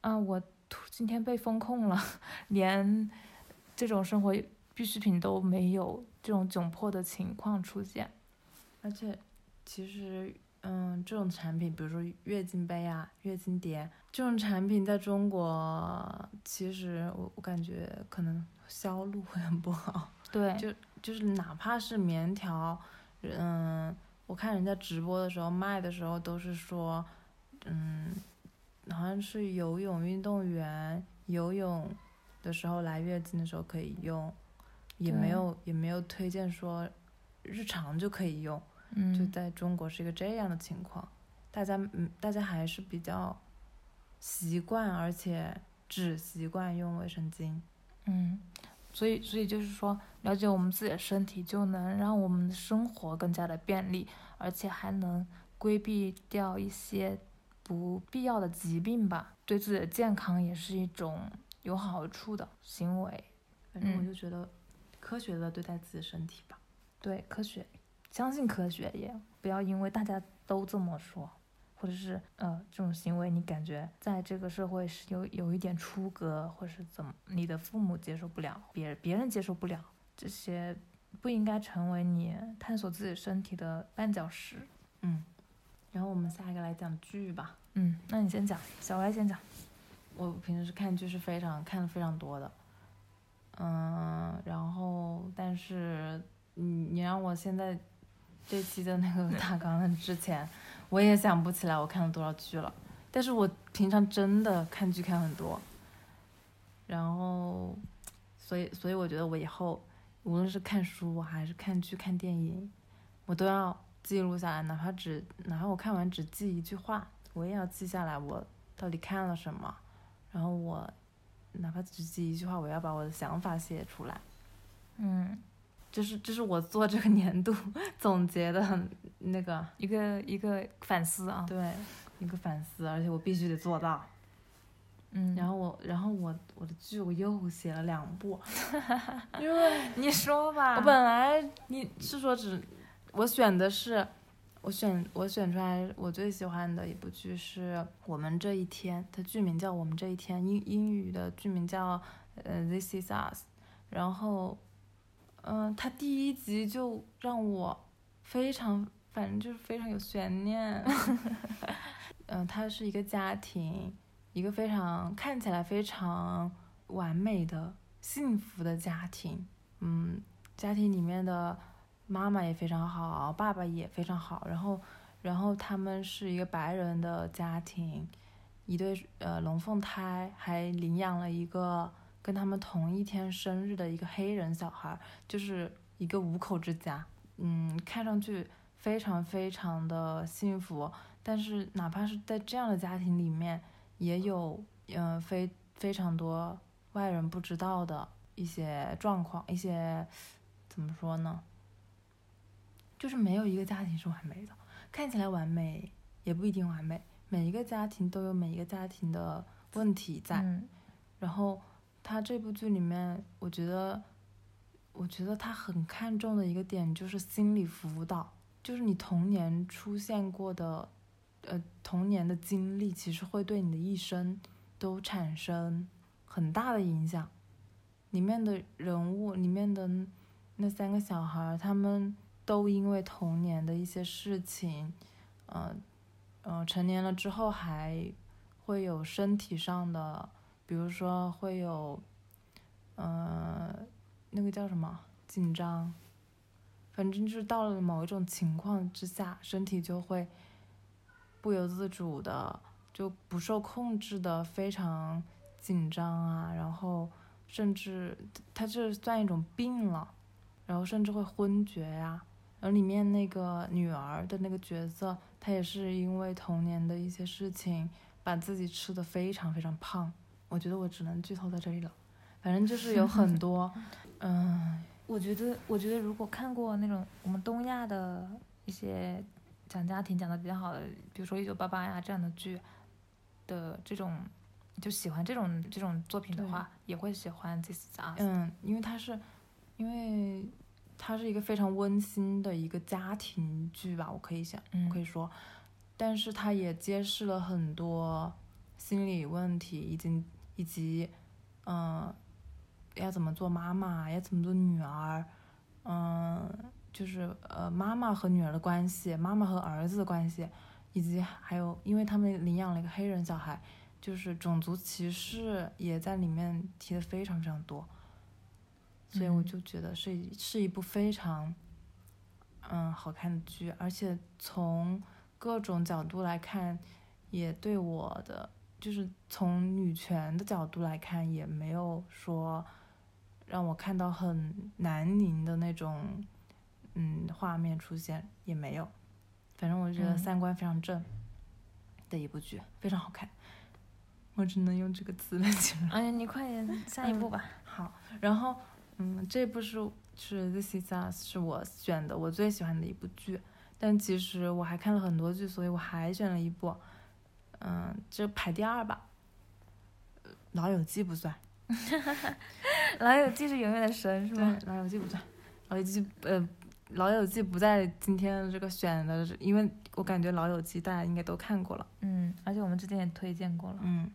啊我今天被风控了，连这种生活必需品都没有这种窘迫的情况出现。而且其实。嗯，这种产品，比如说月经杯啊、月经碟这种产品，在中国其实我我感觉可能销路会很不好。对，就就是哪怕是棉条，嗯，我看人家直播的时候卖的时候都是说，嗯，好像是游泳运动员游泳的时候来月经的时候可以用，也没有也没有推荐说日常就可以用。就在中国是一个这样的情况，大家嗯，大家还是比较习惯，而且只习惯用卫生巾。嗯，所以所以就是说，了解我们自己的身体，就能让我们的生活更加的便利，而且还能规避掉一些不必要的疾病吧。对自己的健康也是一种有好处的行为。反正我嗯就觉得科学的对待自己的身体吧。对，科学，相信科学，也不要因为大家都这么说，或者是呃这种行为你感觉在这个社会是有有一点出格，或是怎么你的父母接受不了，别别人接受不了，这些不应该成为你探索自己身体的绊脚石。嗯，然后我们下一个来讲剧吧。嗯，那你先讲，小歪先讲。我平时看剧是非常看的非常多的，嗯，然后但是你你让我现在这期的那个大纲的之前，我也想不起来我看了多少剧了，但是我平常真的看剧看很多，然后所以所以我觉得我以后无论是看书还是看剧看电影，我都要记录下来，哪怕只哪怕我看完只记一句话，我也要记下来我到底看了什么。然后我哪怕只记一句话，我要把我的想法写出来。嗯，这是这是我做这个年度 总结的那个一个一个反思啊。对一个反思，而且我必须得做到。嗯，然后我然后我我的剧我又写了两部，因为你说吧。我本来你是说只我选的是。我选我选出来我最喜欢的一部剧是《我们这一天》，它剧名叫《我们这一天》，英英语的剧名叫呃《This Is Us》，然后，嗯、它第一集就让我非常，反正就是非常有悬念。嗯、它是一个家庭，一个非常看起来非常完美的幸福的家庭，嗯，家庭里面的。妈妈也非常好，爸爸也非常好，然后，然后他们是一个白人的家庭，一对呃龙凤胎，还领养了一个跟他们同一天生日的一个黑人小孩，就是一个五口之家。嗯，看上去非常非常的幸福，但是哪怕是在这样的家庭里面，也有嗯、非非常多外人不知道的一些状况，一些怎么说呢？就是没有一个家庭是完美的，看起来完美也不一定完美。每一个家庭都有每一个家庭的问题在。嗯、然后他这部剧里面，我觉得，我觉得他很看重的一个点就是心理辅导，就是你童年出现过的，呃，童年的经历，其实会对你的一生都产生很大的影响。里面的人物，里面的那三个小孩，他们。都因为童年的一些事情，呃，呃，成年了之后还会有身体上的，比如说会有，呃，那个叫什么紧张，反正就是到了某一种情况之下，身体就会不由自主的，就不受控制的非常紧张啊，然后甚至它这算一种病了，然后甚至会昏厥呀、而里面那个女儿的那个角色，她也是因为童年的一些事情，把自己吃的非常非常胖。我觉得我只能剧透在这里了。反正就是有很多，嗯，我觉得，我觉得如果看过那种我们东亚的一些讲家庭讲的比较好的，比如说《一九八八》呀这样的剧的这种，就喜欢这种这种作品的话，也会喜欢《This Is Us》。嗯，因为它是，因为。它是一个非常温馨的一个家庭剧吧，我可以想，嗯、可以说，但是它也揭示了很多心理问题，以及以及，嗯、呃，要怎么做妈妈，要怎么做女儿，嗯、呃，就是呃妈妈和女儿的关系，妈妈和儿子的关系，以及还有，因为他们领养了一个黑人小孩，就是种族歧视也在里面提的非常非常多。所以我就觉得是是一部非常，嗯，好看的剧，而且从各种角度来看，也对我的就是从女权的角度来看，也没有说让我看到很南宁的那种，嗯，画面出现也没有。反正我觉得三观非常正的一部剧，嗯、非常好看。我只能用这个词来形容。哎呀，你快点下一步吧。嗯、好，然后。嗯，这部是是《This Is Us》是我选的我最喜欢的一部剧，但其实我还看了很多剧，所以我还选了一部，嗯，这排第二吧，《老友记》不算，老友记是永远的神是对吗？，老友记不算，老友记呃，老友记不在今天这个选的，因为我感觉老友记大家应该都看过了。嗯，而且我们之前也推荐过了。嗯，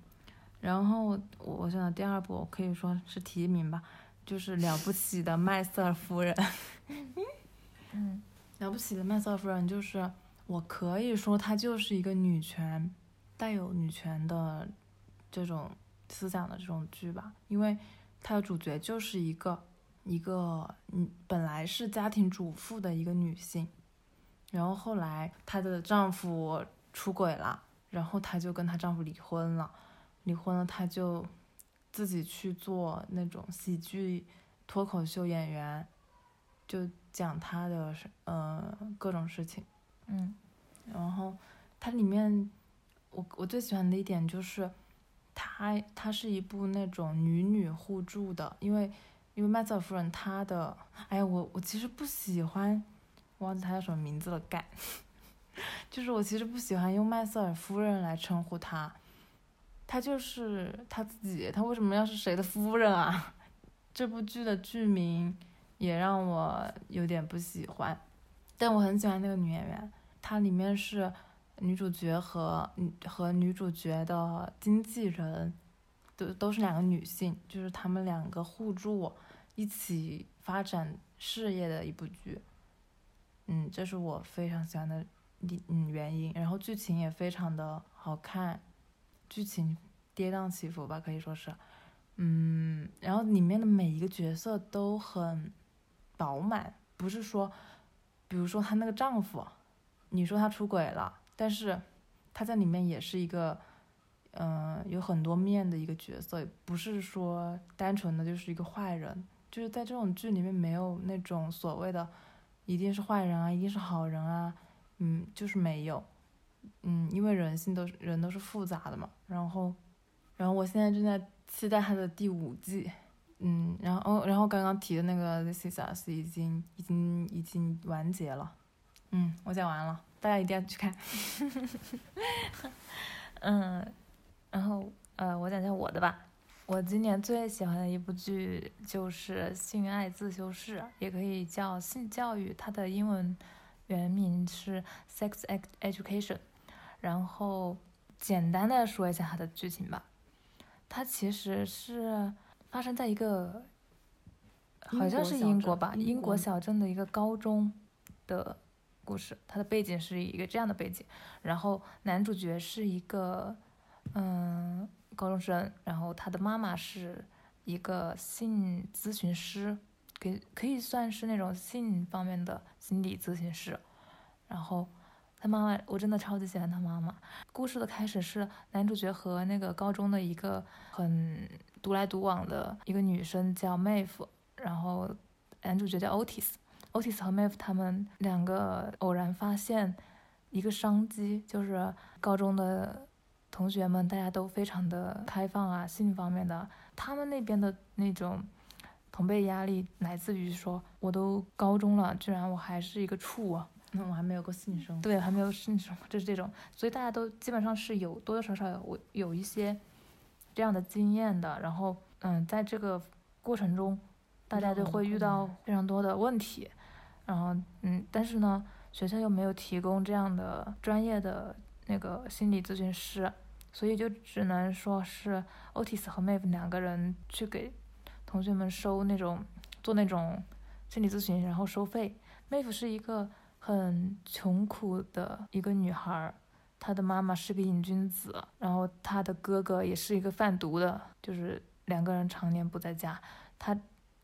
然后我我选的第二部我可以说是提名吧，就是了不起的麦瑟尔夫人。嗯 了不起的麦瑟尔夫人就是我可以说她就是一个女权，带有女权的这种思想的这种剧吧，因为她的主角就是一个一个嗯本来是家庭主妇的一个女性，然后后来她的丈夫出轨了，然后她就跟她丈夫离婚了，离婚了她就自己去做那种喜剧脱口秀演员，就讲他的事呃各种事情。嗯然后它里面，我我最喜欢的一点就是它，它是一部那种女女互助的，因为因为麦瑟尔夫人她的，哎呀，我我其实不喜欢，忘记她叫什么名字了，改，就是我其实不喜欢用麦瑟尔夫人来称呼她，她就是她自己，她为什么要是谁的夫人啊？这部剧的剧名也让我有点不喜欢，但我很喜欢那个女演员。她里面是女主角和嗯和女主角的经纪人，都都是两个女性，就是她们两个互助，一起发展事业的一部剧。嗯，这是我非常喜欢的嗯原因。然后剧情也非常的好看，剧情跌宕起伏吧，可以说是。嗯，然后里面的每一个角色都很饱满，不是说，比如说她那个丈夫。你说他出轨了，但是他在里面也是一个，嗯、有很多面的一个角色，不是说单纯的就是一个坏人。就是在这种剧里面没有那种所谓的一定是坏人啊，一定是好人啊，嗯，就是没有，嗯，因为人性都是人都是复杂的嘛。然后，然后我现在正在期待他的第五季，嗯，然后哦然后刚刚提的那个《This Is Us》已经已经已经完结了。嗯，我讲完了，大家一定要去看。嗯，然后呃，我讲讲我的吧。我今年最喜欢的一部剧就是《性爱自修室》，也可以叫性教育，它的英文原名是《Sex Education》。然后简单的说一下它的剧情吧，它其实是发生在一个好像是英国吧，英国小镇的一个高中的故事，它的背景是一个这样的背景，然后男主角是一个嗯高中生，然后他的妈妈是一个性咨询师，可以可以算是那种性方面的心理咨询师，然后他妈妈我真的超级喜欢他妈妈。故事的开始是男主角和那个高中的一个很独来独往的一个女生叫 Maeve，然后男主角叫 Otis。Otis 和 Maeve 他们两个偶然发现一个商机，就是高中的同学们大家都非常的开放啊，性方面的，他们那边的那种同辈压力来自于说，我都高中了，居然我还是一个处啊，嗯，我还没有过性生活。对，还没有性生活，就是这种，所以大家都基本上是有多多少少有有一些这样的经验的，然后嗯，在这个过程中，大家就会遇到非常多的问题，然后嗯，但是呢，学校又没有提供这样的专业的那个心理咨询师，所以就只能说是 Otis 和 Maeve 两个人去给同学们收那种做那种心理咨询，然后收费。Maeve 是一个很穷苦的一个女孩，她的妈妈是个瘾君子，然后她的哥哥也是一个贩毒的，就是两个人常年不在家，她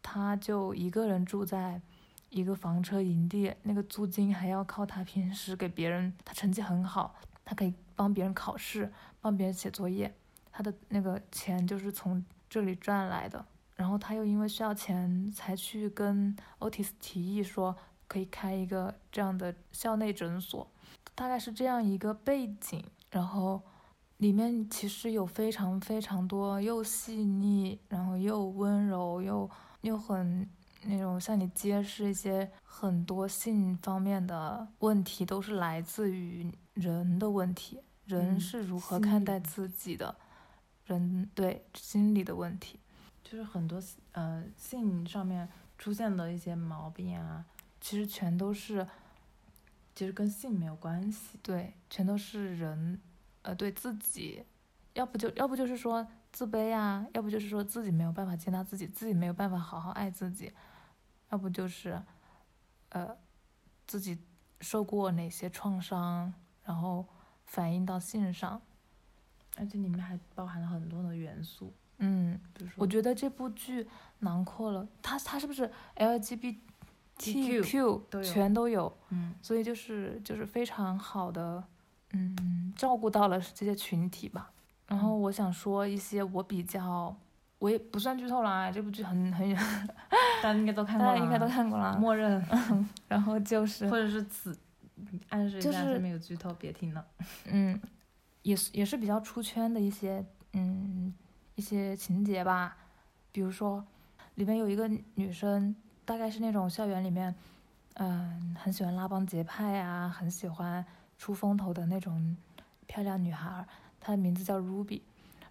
她就一个人住在一个房车营地，那个租金还要靠她平时给别人，她成绩很好，她可以帮别人考试，帮别人写作业，她的那个钱就是从这里赚来的。然后她又因为需要钱，才去跟 Otis 提议说可以开一个这样的校内诊所，大概是这样一个背景。然后里面其实有非常非常多又细腻，然后又温柔，又又很那种向你揭示一些很多性方面的问题，都是来自于人的问题，人嗯是如何看待自己的，人对心理的问题。就是很多呃性上面出现的一些毛病啊，其实全都是其实跟性没有关系。对，全都是人呃对自己，要不就要不就是说自卑啊，要不就是说自己没有办法接纳自己，自己没有办法好好爱自己，要不就是呃自己受过哪些创伤，然后反映到性上。而且里面还包含了很多的元素，嗯，比如说我觉得这部剧囊括了它，它是不是 TQ 全都有，嗯所以就是就是非常好的，嗯，照顾到了这些群体吧。然后我想说一些我比较，我也不算剧透啦，这部剧很很 远，大家应该都看过大家应该都看过了。默认，然后就是或者是此暗示一下就是这边有剧透，别听了。嗯，也是也是比较出圈的一些嗯一些情节吧，比如说里面有一个女生，大概是那种校园里面，嗯、很喜欢拉帮结派啊，很喜欢出风头的那种漂亮女孩，她的名字叫 Ruby，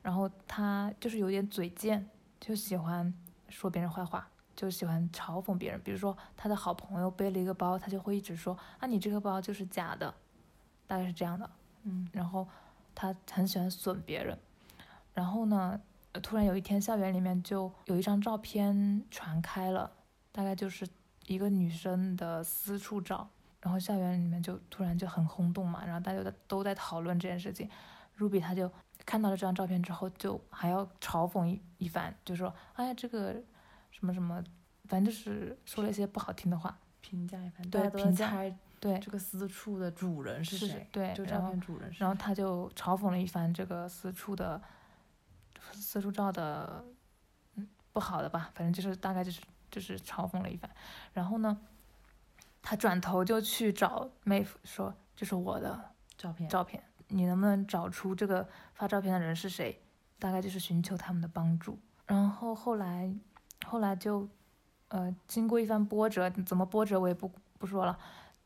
然后她就是有点嘴贱，就喜欢说别人坏话。就喜欢嘲讽别人，比如说她的好朋友背了一个包，她就会一直说啊你这个包就是假的，大概是这样的。嗯然后他很喜欢损别人，然后呢，突然有一天校园里面就有一张照片传开了，大概就是一个女生的私处照，然后校园里面就突然就很轰动嘛，然后大家都在都在讨论这件事情，Ruby 他就看到了这张照片之后，就还要嘲讽一一番，就说哎呀这个什么什么，反正就是说了一些不好听的话，评价一番，对评价对，这个私处的主人是是谁，对这个照片主人是，然后他就嘲讽了一番这个私处的私处照的嗯不好的吧，反正就是大概就是就是嘲讽了一番。然后呢，他转头就去找妹夫说：“这是我的照片，照片，你能不能找出这个发照片的人是谁？”大概就是寻求他们的帮助。然后后来后来就呃经过一番波折，怎么波折我也不不说了。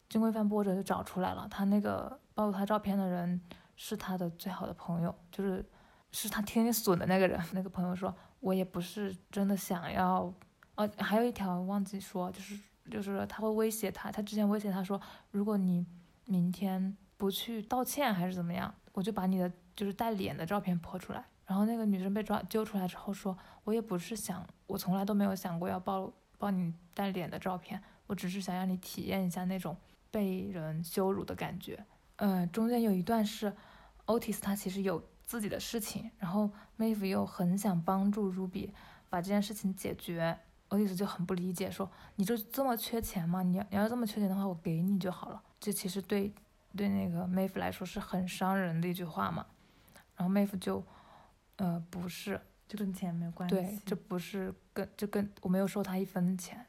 经过一番波折就找出来了，他那个暴露他照片的人是他的最好的朋友，就是是他天天损的那个人。那个朋友说，我也不是真的想要，哦，还有一条忘记说，就是就是他会威胁他，他之前威胁他说，如果你明天不去道歉还是怎么样，我就把你的就是带脸的照片泼出来。然后那个女生被抓揪出来之后说，我也不是想，我从来都没有想过要爆爆你带脸的照片，我只是想让你体验一下那种被人羞辱的感觉。呃，中间有一段是 Otis 他其实有自己的事情，然后 Maeve 又很想帮助 Ruby 把这件事情解决。Otis 就很不理解，说：“你就这么缺钱吗？你要你要这么缺钱的话，我给你就好了。”这其实对对那个 Maeve 来说是很伤人的一句话嘛。然后 Maeve 就，呃，不是，就跟钱没有关系。对，这不是跟这跟我没有收他一分钱，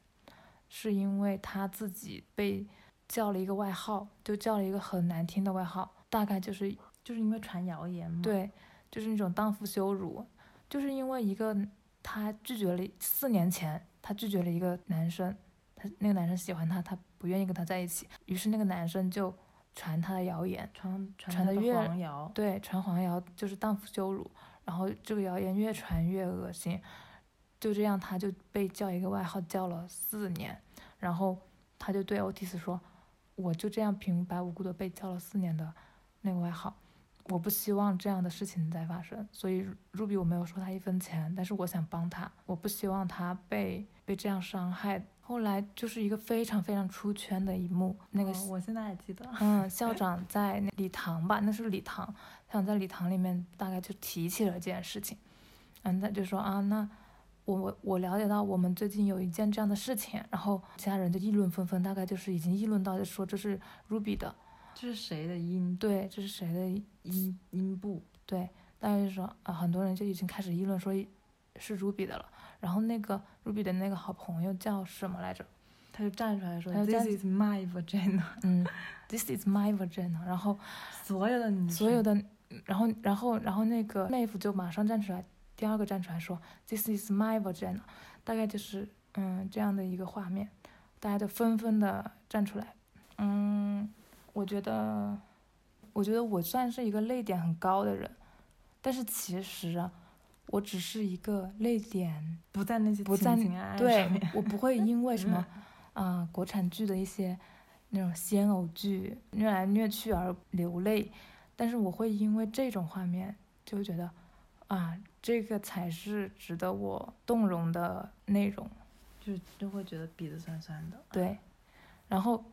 是因为他自己被叫了一个外号，就叫了一个很难听的外号，大概就是就是因为传谣言嘛。，对，就是那种荡妇羞辱，就是因为一个他拒绝了四年前她拒绝了一个男生，他那个男生喜欢她，她不愿意跟他在一起，于是那个男生就传她的谣言，传传的越黄谣。对，传黄谣就是荡妇羞辱，然后这个谣言越传越恶心，就这样她就被叫一个外号叫了四年，然后她就对 Otis 说，我就这样平白无故的被叫了四年的那个外号，我不希望这样的事情再发生，所以 Ruby 我没有收他一分钱，但是我想帮他，我不希望他被被这样伤害。后来就是一个非常非常出圈的一幕，那个哦我现在还记得。嗯，校 长在那礼堂吧，那是礼堂，校长在礼堂里面大概就提起了这件事情，嗯，他就说啊，那我我我了解到我们最近有一件这样的事情，然后其他人就议论纷纷，大概就是已经议论到就说这是 Ruby 的，这是谁的音对，这是谁的音音部？对，大家就说啊，很多人就已经开始议论说是 Ruby 的了，然后那个 Ruby 的那个好朋友叫什么来着？他就站出来说：“This is my vagina。嗯，This is my vagina，然后。”所有的女所有的，然后然后然后那个妹夫就马上站出来，第二个站出来说，This is my vagina，大概就是嗯这样的一个画面，大家就纷纷的站出来，嗯，我觉得，我觉得我算是一个泪点很高的人，但是其实啊，我只是一个泪点，不在那些不在对我不会 因为什么啊、国产剧的一些那种仙偶剧虐来虐去而流泪，但是我会因为这种画面就会觉得啊，这个才是值得我动容的内容。就就会觉得鼻子酸酸的。对，然后，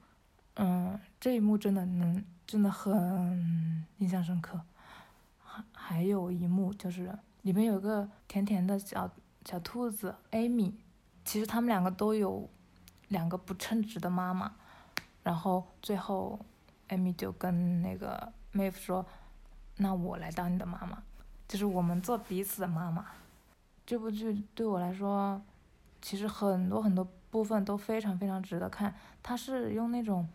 嗯，这一幕真的能真的很印象深刻。还还有一幕就是里面有个甜甜的小小兔子艾米，其实他们两个都有两个不称职的妈妈，然后最后艾米就跟那个梅芙说：“那我来当你的妈妈，就是我们做彼此的妈妈。”这部剧对我来说，其实很多很多部分都非常非常值得看。它是用那种，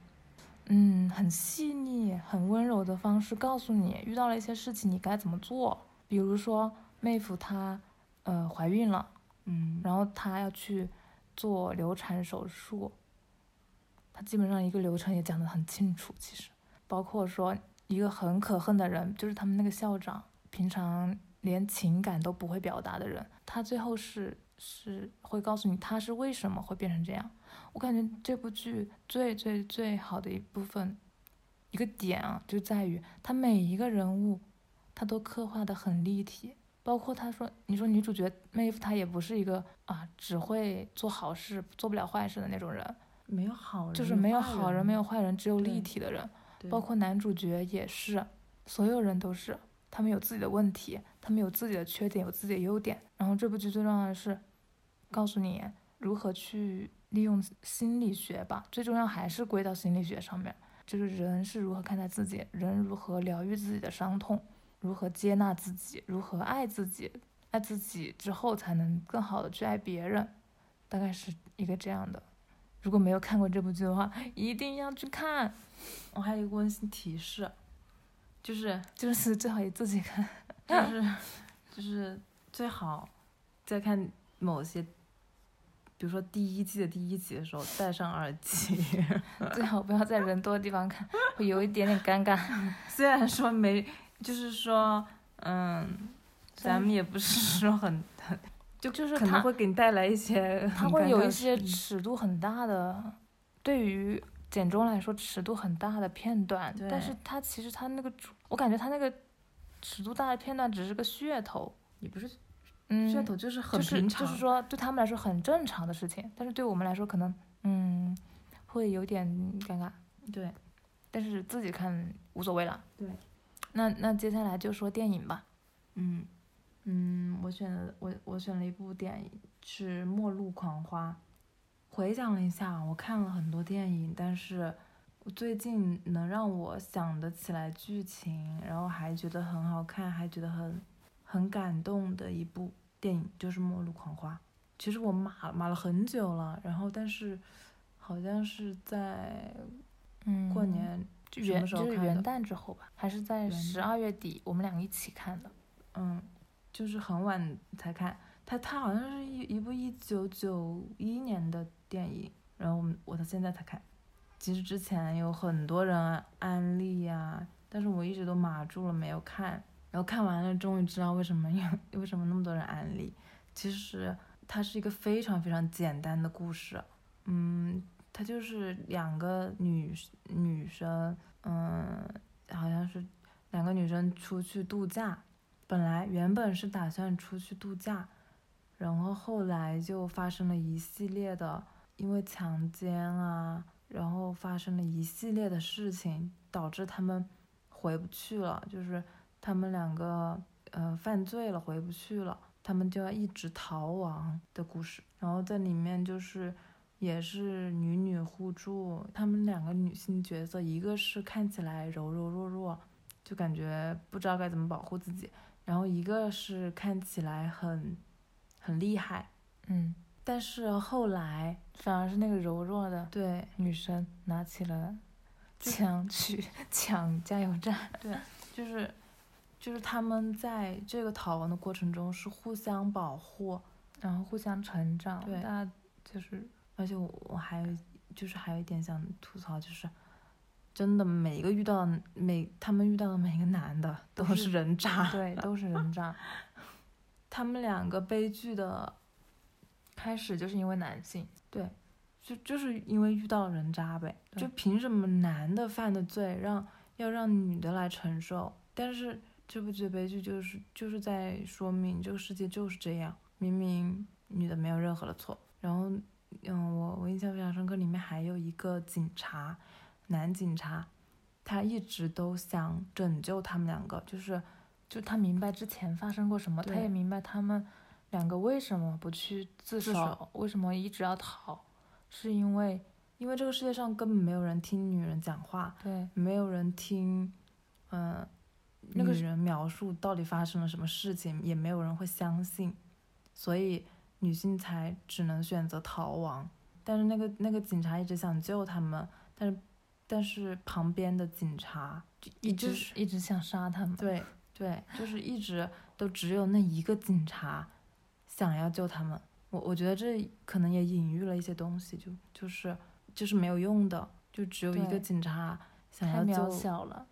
嗯，很细腻、很温柔的方式告诉你，遇到了一些事情你该怎么做。比如说，妹夫她，呃，怀孕了，嗯，然后她要去做流产手术，她基本上一个流程也讲得很清楚。其实，包括说一个很可恨的人，就是他们那个校长，平常连情感都不会表达的人，他最后是是会告诉你他是为什么会变成这样。我感觉这部剧最最最好的一部分，一个点啊，就在于他每一个人物，他都刻画的很立体。包括他说，你说女主角妹夫，她也不是一个啊只会做好事做不了坏事的那种人，没有好人，就是没有好人没有坏人，只有立体的人。包括男主角也是，所有人都是，他们有自己的问题，他们有自己的缺点，有自己的优点。然后这部剧最重要的是，告诉你如何去利用心理学吧，最重要还是归到心理学上面，就是人是如何看待自己，人如何疗愈自己的伤痛，如何接纳自己，如何爱自己，爱自己之后才能更好的去爱别人，大概是一个这样的。如果没有看过这部剧的话，一定要去看。我还有一个温馨提示，就是就是最好也自己看。就是就是最好在看某些，比如说第一季的第一集的时候戴上耳机。最好不要在人多的地方看，会有一点点尴尬。虽然说没，就是说，嗯，咱们也不是说很很，就就是可能会给你带来一些它会有一些尺度很大的，对于简中来说尺度很大的片段，但是它其实它那个主，我感觉它那个尺度大的片段只是个噱头，也不是嗯，噱头，就是很就是平常，就是说对他们来说很正常的事情，但是对我们来说可能嗯会有点尴尬，对，但是自己看无所谓了。对，那那接下来就说电影吧。嗯嗯，我选的我我选了一部电影是《末路狂花》。回想了一下，我看了很多电影，但是我最近能让我想得起来剧情，然后还觉得很好看，还觉得很很感动的一部电影就是《末路狂花》。其实我码码了很久了，然后但是好像是在嗯，过年元就是元时候看的旦之后吧，还是在十二月底，我们俩一起看的。嗯，就是很晚才看。它它好像是一一部一九九一年的电影，然后我们我到现在才看。其实之前有很多人安利呀、但是我一直都码住了没有看。然后看完了，终于知道为什么有 为什么那么多人安利。其实它是一个非常非常简单的故事，嗯，它就是两个女女生，嗯，好像是两个女生出去度假，本来原本是打算出去度假，然后后来就发生了一系列的，因为强奸啊，然后发生了一系列的事情，导致他们回不去了，就是他们两个呃犯罪了回不去了，他们就要一直逃亡的故事。然后在里面就是也是女女互助，她们两个女性角色，一个是看起来柔柔弱弱，就感觉不知道该怎么保护自己，然后一个是看起来很很厉害，嗯，但是后来反而是那个柔弱的对女生拿起了就枪去 抢 加油站。对就是就是他们在这个逃亡的过程中是互相保护，然后互相成长，对大家就是而且我我还有就是还有一点想吐槽，就是真的每一个遇到的每他们遇到的每一个男的 都是人渣，对，都是人渣。他们两个悲剧的开始就是因为男性，对，就就是因为遇到了人渣呗，就凭什么男的犯的罪让要让女的来承受？但是这部剧的悲剧就是就是在说明这个世界就是这样，明明女的没有任何的错。然后，嗯，我我印象非常深刻，里面还有一个警察，男警察，他一直都想拯救他们两个，就是就他明白之前发生过什么，他也明白他们两个为什么不去自首，自首为什么一直要逃，是因为因为这个世界上根本没有人听女人讲话，对没有人听，嗯、那个人描述到底发生了什么事情，也没有人会相信，所以女性才只能选择逃亡。但是那个那个警察一直想救他们，但是但是旁边的警察一直就是一直想杀他们，对对，就是一直都只有那一个警察想要救他们。我我觉得这可能也隐喻了一些东西，就就是就是没有用的，就只有一个警察想太渺要救小了。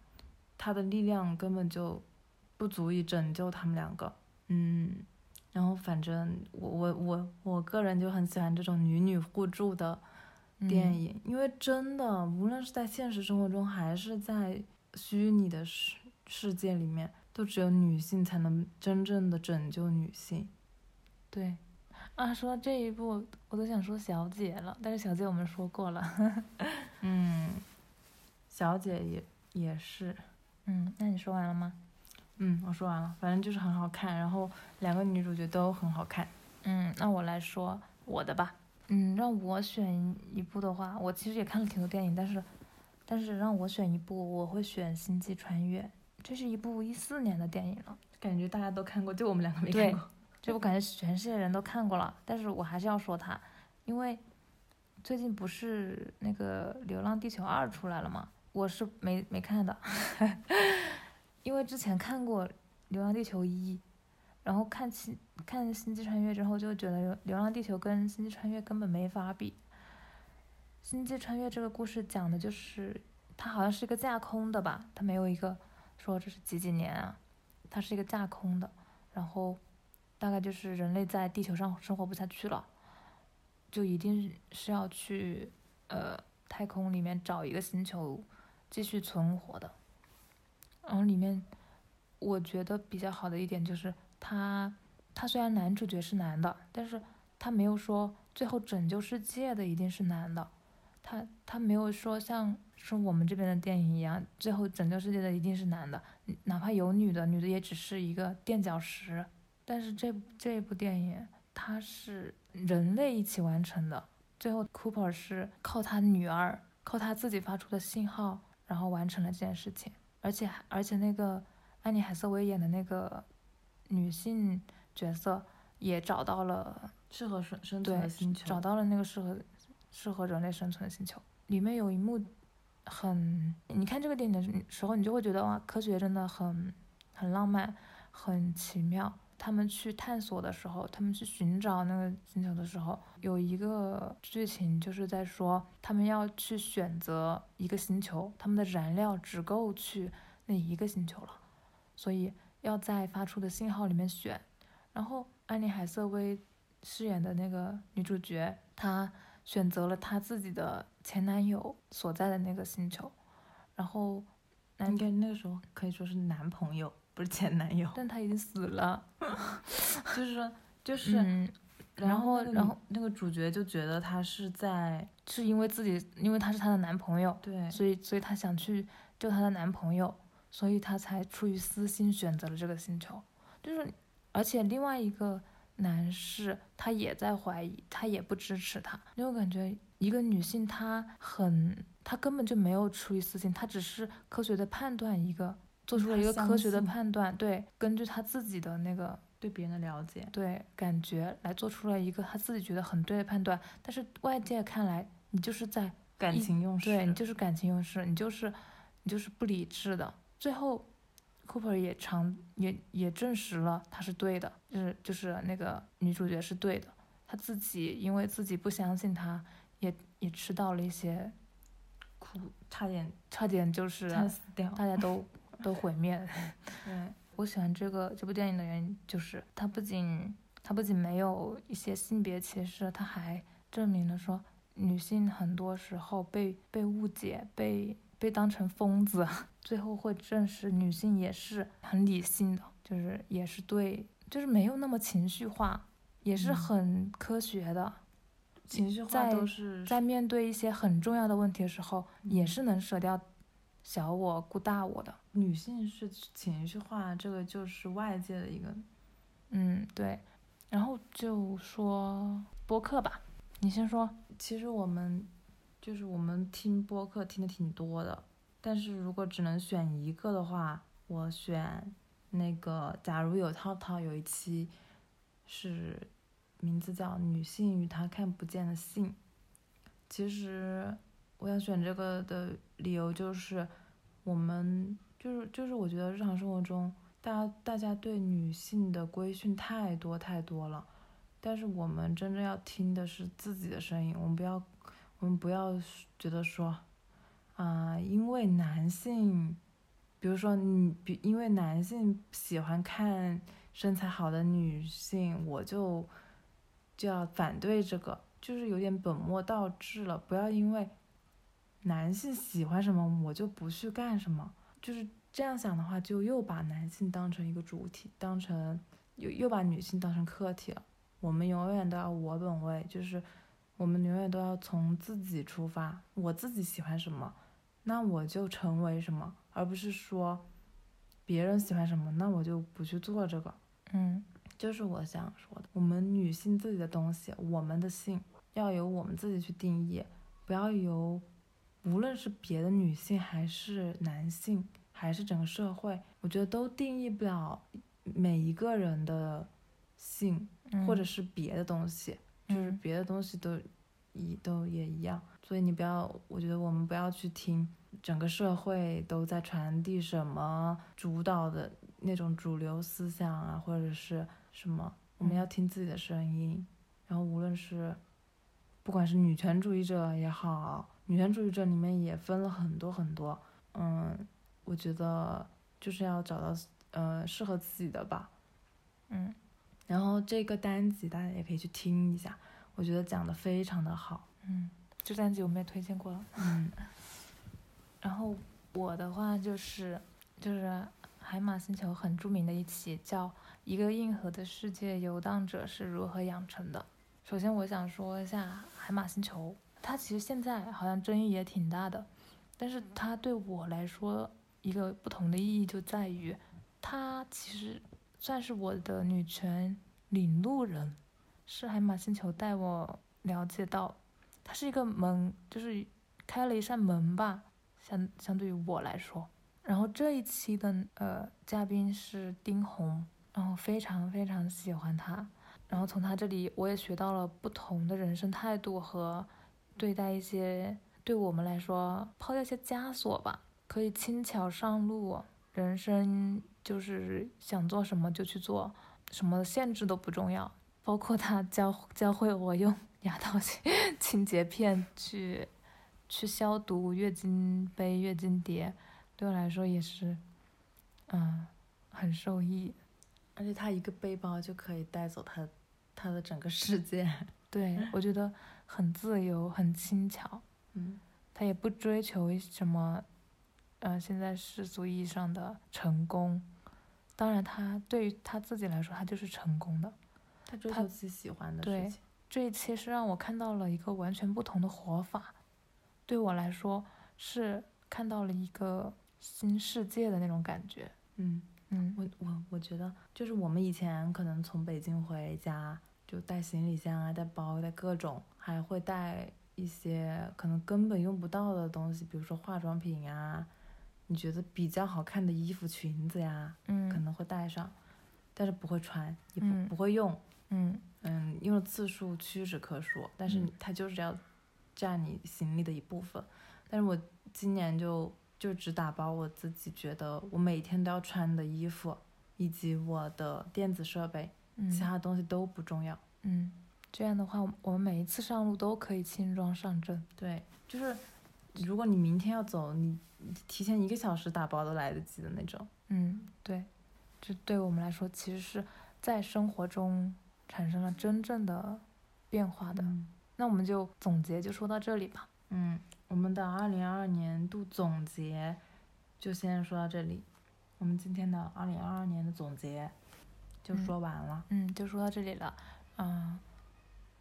他的力量根本就不足以拯救他们两个。嗯，然后反正我我我我个人就很喜欢这种女女互助的电嗯影，因为真的无论是在现实生活中还是在虚拟的世世界里面，都只有女性才能真正的拯救女性。对，啊，说到这一部，我都想说小姐了，但是小姐我们说过了。嗯，小姐也也是。嗯，那你说完了吗？嗯，我说完了，反正就是很好看，然后两个女主角都很好看。嗯，那我来说我的吧。嗯，让我选一部的话，我其实也看了挺多电影，但是，但是让我选一部，我会选《星际穿越》。这是一部一四年的电影了，感觉大家都看过，就我们两个没看过。这我感觉全世界人都看过了，但是我还是要说它，因为最近不是那个《流浪地球二》出来了吗？我是没没看的，因为之前看过《流浪地球一》，然后看星看《星际穿越》之后，就觉得《流浪地球》跟《星际穿越》根本没法比。《星际穿越》这个故事讲的就是，它好像是一个架空的吧，它没有一个说这是几几年啊，它是一个架空的，然后大概就是人类在地球上生活不下去了，就一定是要去呃太空里面找一个星球继续存活的。然后里面我觉得比较好的一点就是他他虽然男主角是男的，但是他没有说最后拯救世界的一定是男的，他他没有说像是我们这边的电影一样，最后拯救世界的一定是男的，哪怕有女的，女的也只是一个垫脚石。但是这这部电影它是人类一起完成的，最后 Cooper 是靠他女儿，靠他自己发出的信号，然后完成了这件事情。而且而且那个安妮海瑟薇演的那个女性角色也找到了适合生生存的星球。找到了那个适合适合人类生存的星球。里面有一幕很，你看这个电影的时候，你就会觉得哇，科学真的很很浪漫，很奇妙。他们去探索的时候，他们去寻找那个星球的时候，有一个剧情就是在说，他们要去选择一个星球，他们的燃料只够去那一个星球了，所以要在发出的信号里面选。然后安妮海瑟薇饰演的那个女主角，她选择了她自己的前男友所在的那个星球，然后男应该那个时候可以说是男朋友，不是前男友。但他已经死了，就是说，就是，嗯，然后然后那个主角就觉得他是在是因为自己，因为他是她的男朋友，对所以所以她想去救她的男朋友，所以她才出于私心选择了这个星球。就是，而且另外一个男士他也在怀疑，他也不支持她，因为我感觉一个女性她很，她根本就没有出于私心，她只是科学的判断一个，做出了一个科学的判断，对，根据他自己的那个对别人的了解。对感觉来做出了一个他自己觉得很对的判断，但是外界看来你就是在感情用事，对你就是感情用事，你就是你就是不理智的。最后，Cooper 也尝也也证实了他是对的，就是就是那个女主角是对的，她自己因为自己不相信他，也也吃到了一些，苦，差点差点就是死掉。大家都 都毁灭了。对，我喜欢这个这部电影的原因就是它不仅它不仅没有一些性别歧视，它还证明了说女性很多时候被被误解、被被当成疯子，最后会证实女性也是很理性的，就是也是对，就是没有那么情绪化，也是嗯很科学的。情绪化在都是在面对一些很重要的问题的时候，也嗯是能舍掉小我顾大我的。女性是情绪化，这个就是外界的一个嗯，对。然后就说播客吧，你先说。其实我们就是我们听播客听的挺多的，但是如果只能选一个的话，我选那个假如有套套有一期是名字叫《女性与她看不见的性》。其实我想选这个的理由就是，我们就是就是我觉得日常生活中，大家大家对女性的规训太多太多了。但是我们真正要听的是自己的声音，我们不要，我们不要觉得说，啊、因为男性，比如说你比因为男性喜欢看身材好的女性，我就就要反对这个，就是有点本末倒置了。不要因为男性喜欢什么，我就不去干什么，就是这样想的话，就又把男性当成一个主体，当成又又把女性当成客体了。我们永远都要我本位，就是我们永远都要从自己出发，我自己喜欢什么，那我就成为什么，而不是说别人喜欢什么，那我就不去做这个。嗯就是我想说的，我们女性自己的东西，我们的性要由我们自己去定义，不要由无论是别的女性还是男性，还是整个社会，我觉得都定义不了每一个人的性。嗯，或者是别的东西，就是嗯别的东西都一都也一样。所以你不要，我觉得我们不要去听整个社会都在传递什么主导的那种主流思想啊，或者是什么，我们嗯要听自己的声音。然后无论是不管是女权主义者也好，女权主义者里面也分了很多很多。嗯，我觉得就是要找到呃适合自己的吧。嗯然后这个单集大家也可以去听一下，我觉得讲的非常的好。嗯，这单集我们也推荐过了。嗯 然后我的话就是就是海马星球很著名的一期叫《一个硬核的世界游荡者是如何养成的》。首先我想说一下海马星球，他其实现在好像争议也挺大的，但是他对我来说一个不同的意义就在于，他其实算是我的女权领路人，是海马星球带我了解到，它是一个门，就是开了一扇门吧。相相对于我来说，然后这一期的呃嘉宾是丁红，然后非常非常喜欢他，然后从他这里我也学到了不同的人生态度和对待一些对我们来说抛掉一些枷锁吧，可以轻巧上路，人生就是想做什么就去做，什么限制都不重要，包括他教教会我用 牙套清清洁片去。去消毒月经杯、月经碟，对我来说也是，嗯，很受益。而且他一个背包就可以带走他他的整个世界。对我觉得很自由、很轻巧，嗯他也不追求什么，呃，现在世俗意义上的成功。当然，他对于他自己来说，他就是成功的。他追他求自己喜欢的事情。这一期是让我看到了一个完全不同的活法，对我来说是看到了一个新世界的那种感觉。嗯，嗯我我我觉得就是我们以前可能从北京回家就带行李箱啊，带包，带各种，还会带一些可能根本用不到的东西，比如说化妆品啊，你觉得比较好看的衣服、裙子呀，可嗯能会带上，但是不会穿，也不、嗯不会用。嗯嗯，用的次数屈指可数，但是嗯它就是要占你行李的一部分。但是我今年就就只打包我自己觉得我每天都要穿的衣服，以及我的电子设备，嗯其他东西都不重要。嗯，这样的话，我们每一次上路都可以轻装上阵。对，就是如果你明天要走，你你提前一个小时打包都来得及的那种。嗯，对，这对我们来说其实是在生活中产生了真正的变化的。嗯那我们就总结就说到这里吧。嗯，我们的二零二二年度总结就先说到这里。我们今天的二零二二年的总结就嗯说完了。嗯，就说到这里了。嗯，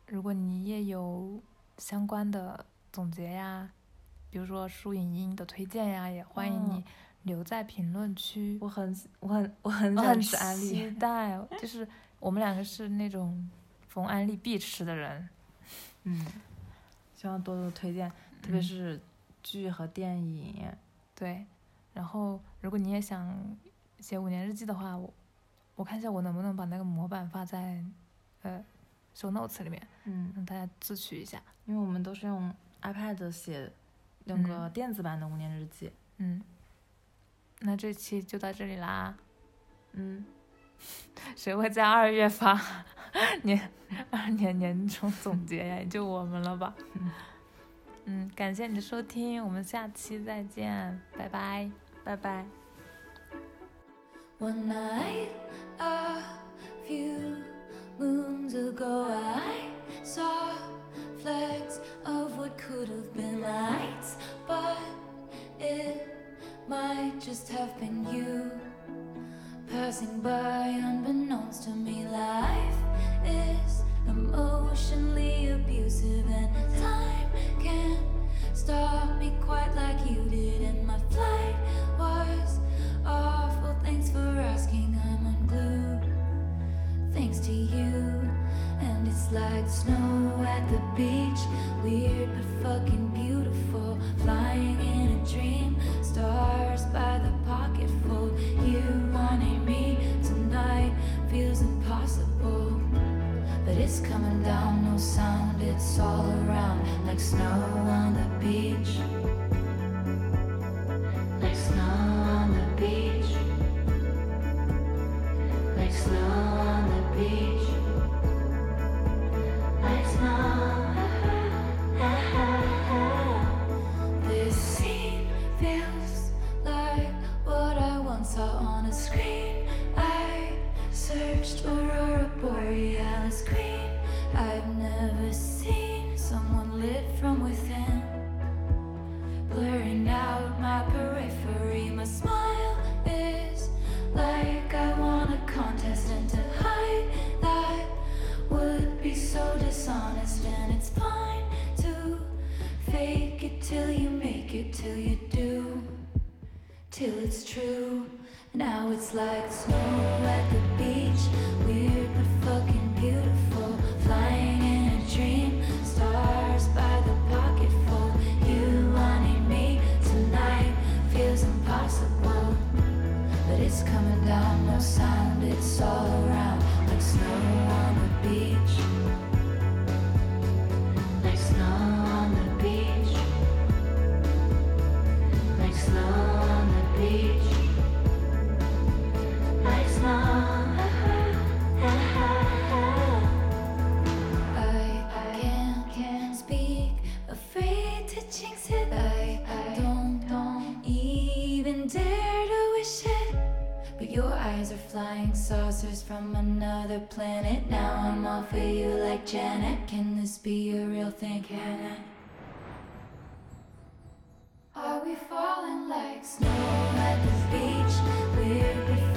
如果你也有相关的总结呀，比如说书影音的推荐呀，也欢迎你哦留在评论区。我很我很我很我很期利。待，就是我们两个是那种逢安利必吃的人。嗯，希望多多推荐，特别嗯是剧和电影。对，然后如果你也想写五年日记的话，我我看一下我能不能把那个模板发在呃 show notes 里面，嗯，让大家自取一下。因为我们都是用 iPad 写那个嗯电子版的五年日记。嗯，那这期就到这里啦。嗯，谁会在二月发年二年年终总结呀？也就我们了吧。嗯，感谢你的收听，我们下期再见，拜拜。拜拜。One night, a few moons ago, I saw flecks of what could have been lights, but it might just have been you passing by unbeknownst to me. Life is emotionally abusive, and time can't stop me quite like you did. And my flight was awful. Thanks for asking. I'm unglued. Thanks to you. And it's like snow at the beach. Weird but fucking beautiful. Flying in a dream. Stars by the pocketful. You wanting me tonight feels impossible. But it's coming down, no sound, it's all around like snow on the beach. Like snow on beach. Like snow on the beach. Are we falling like snow at the beach? We're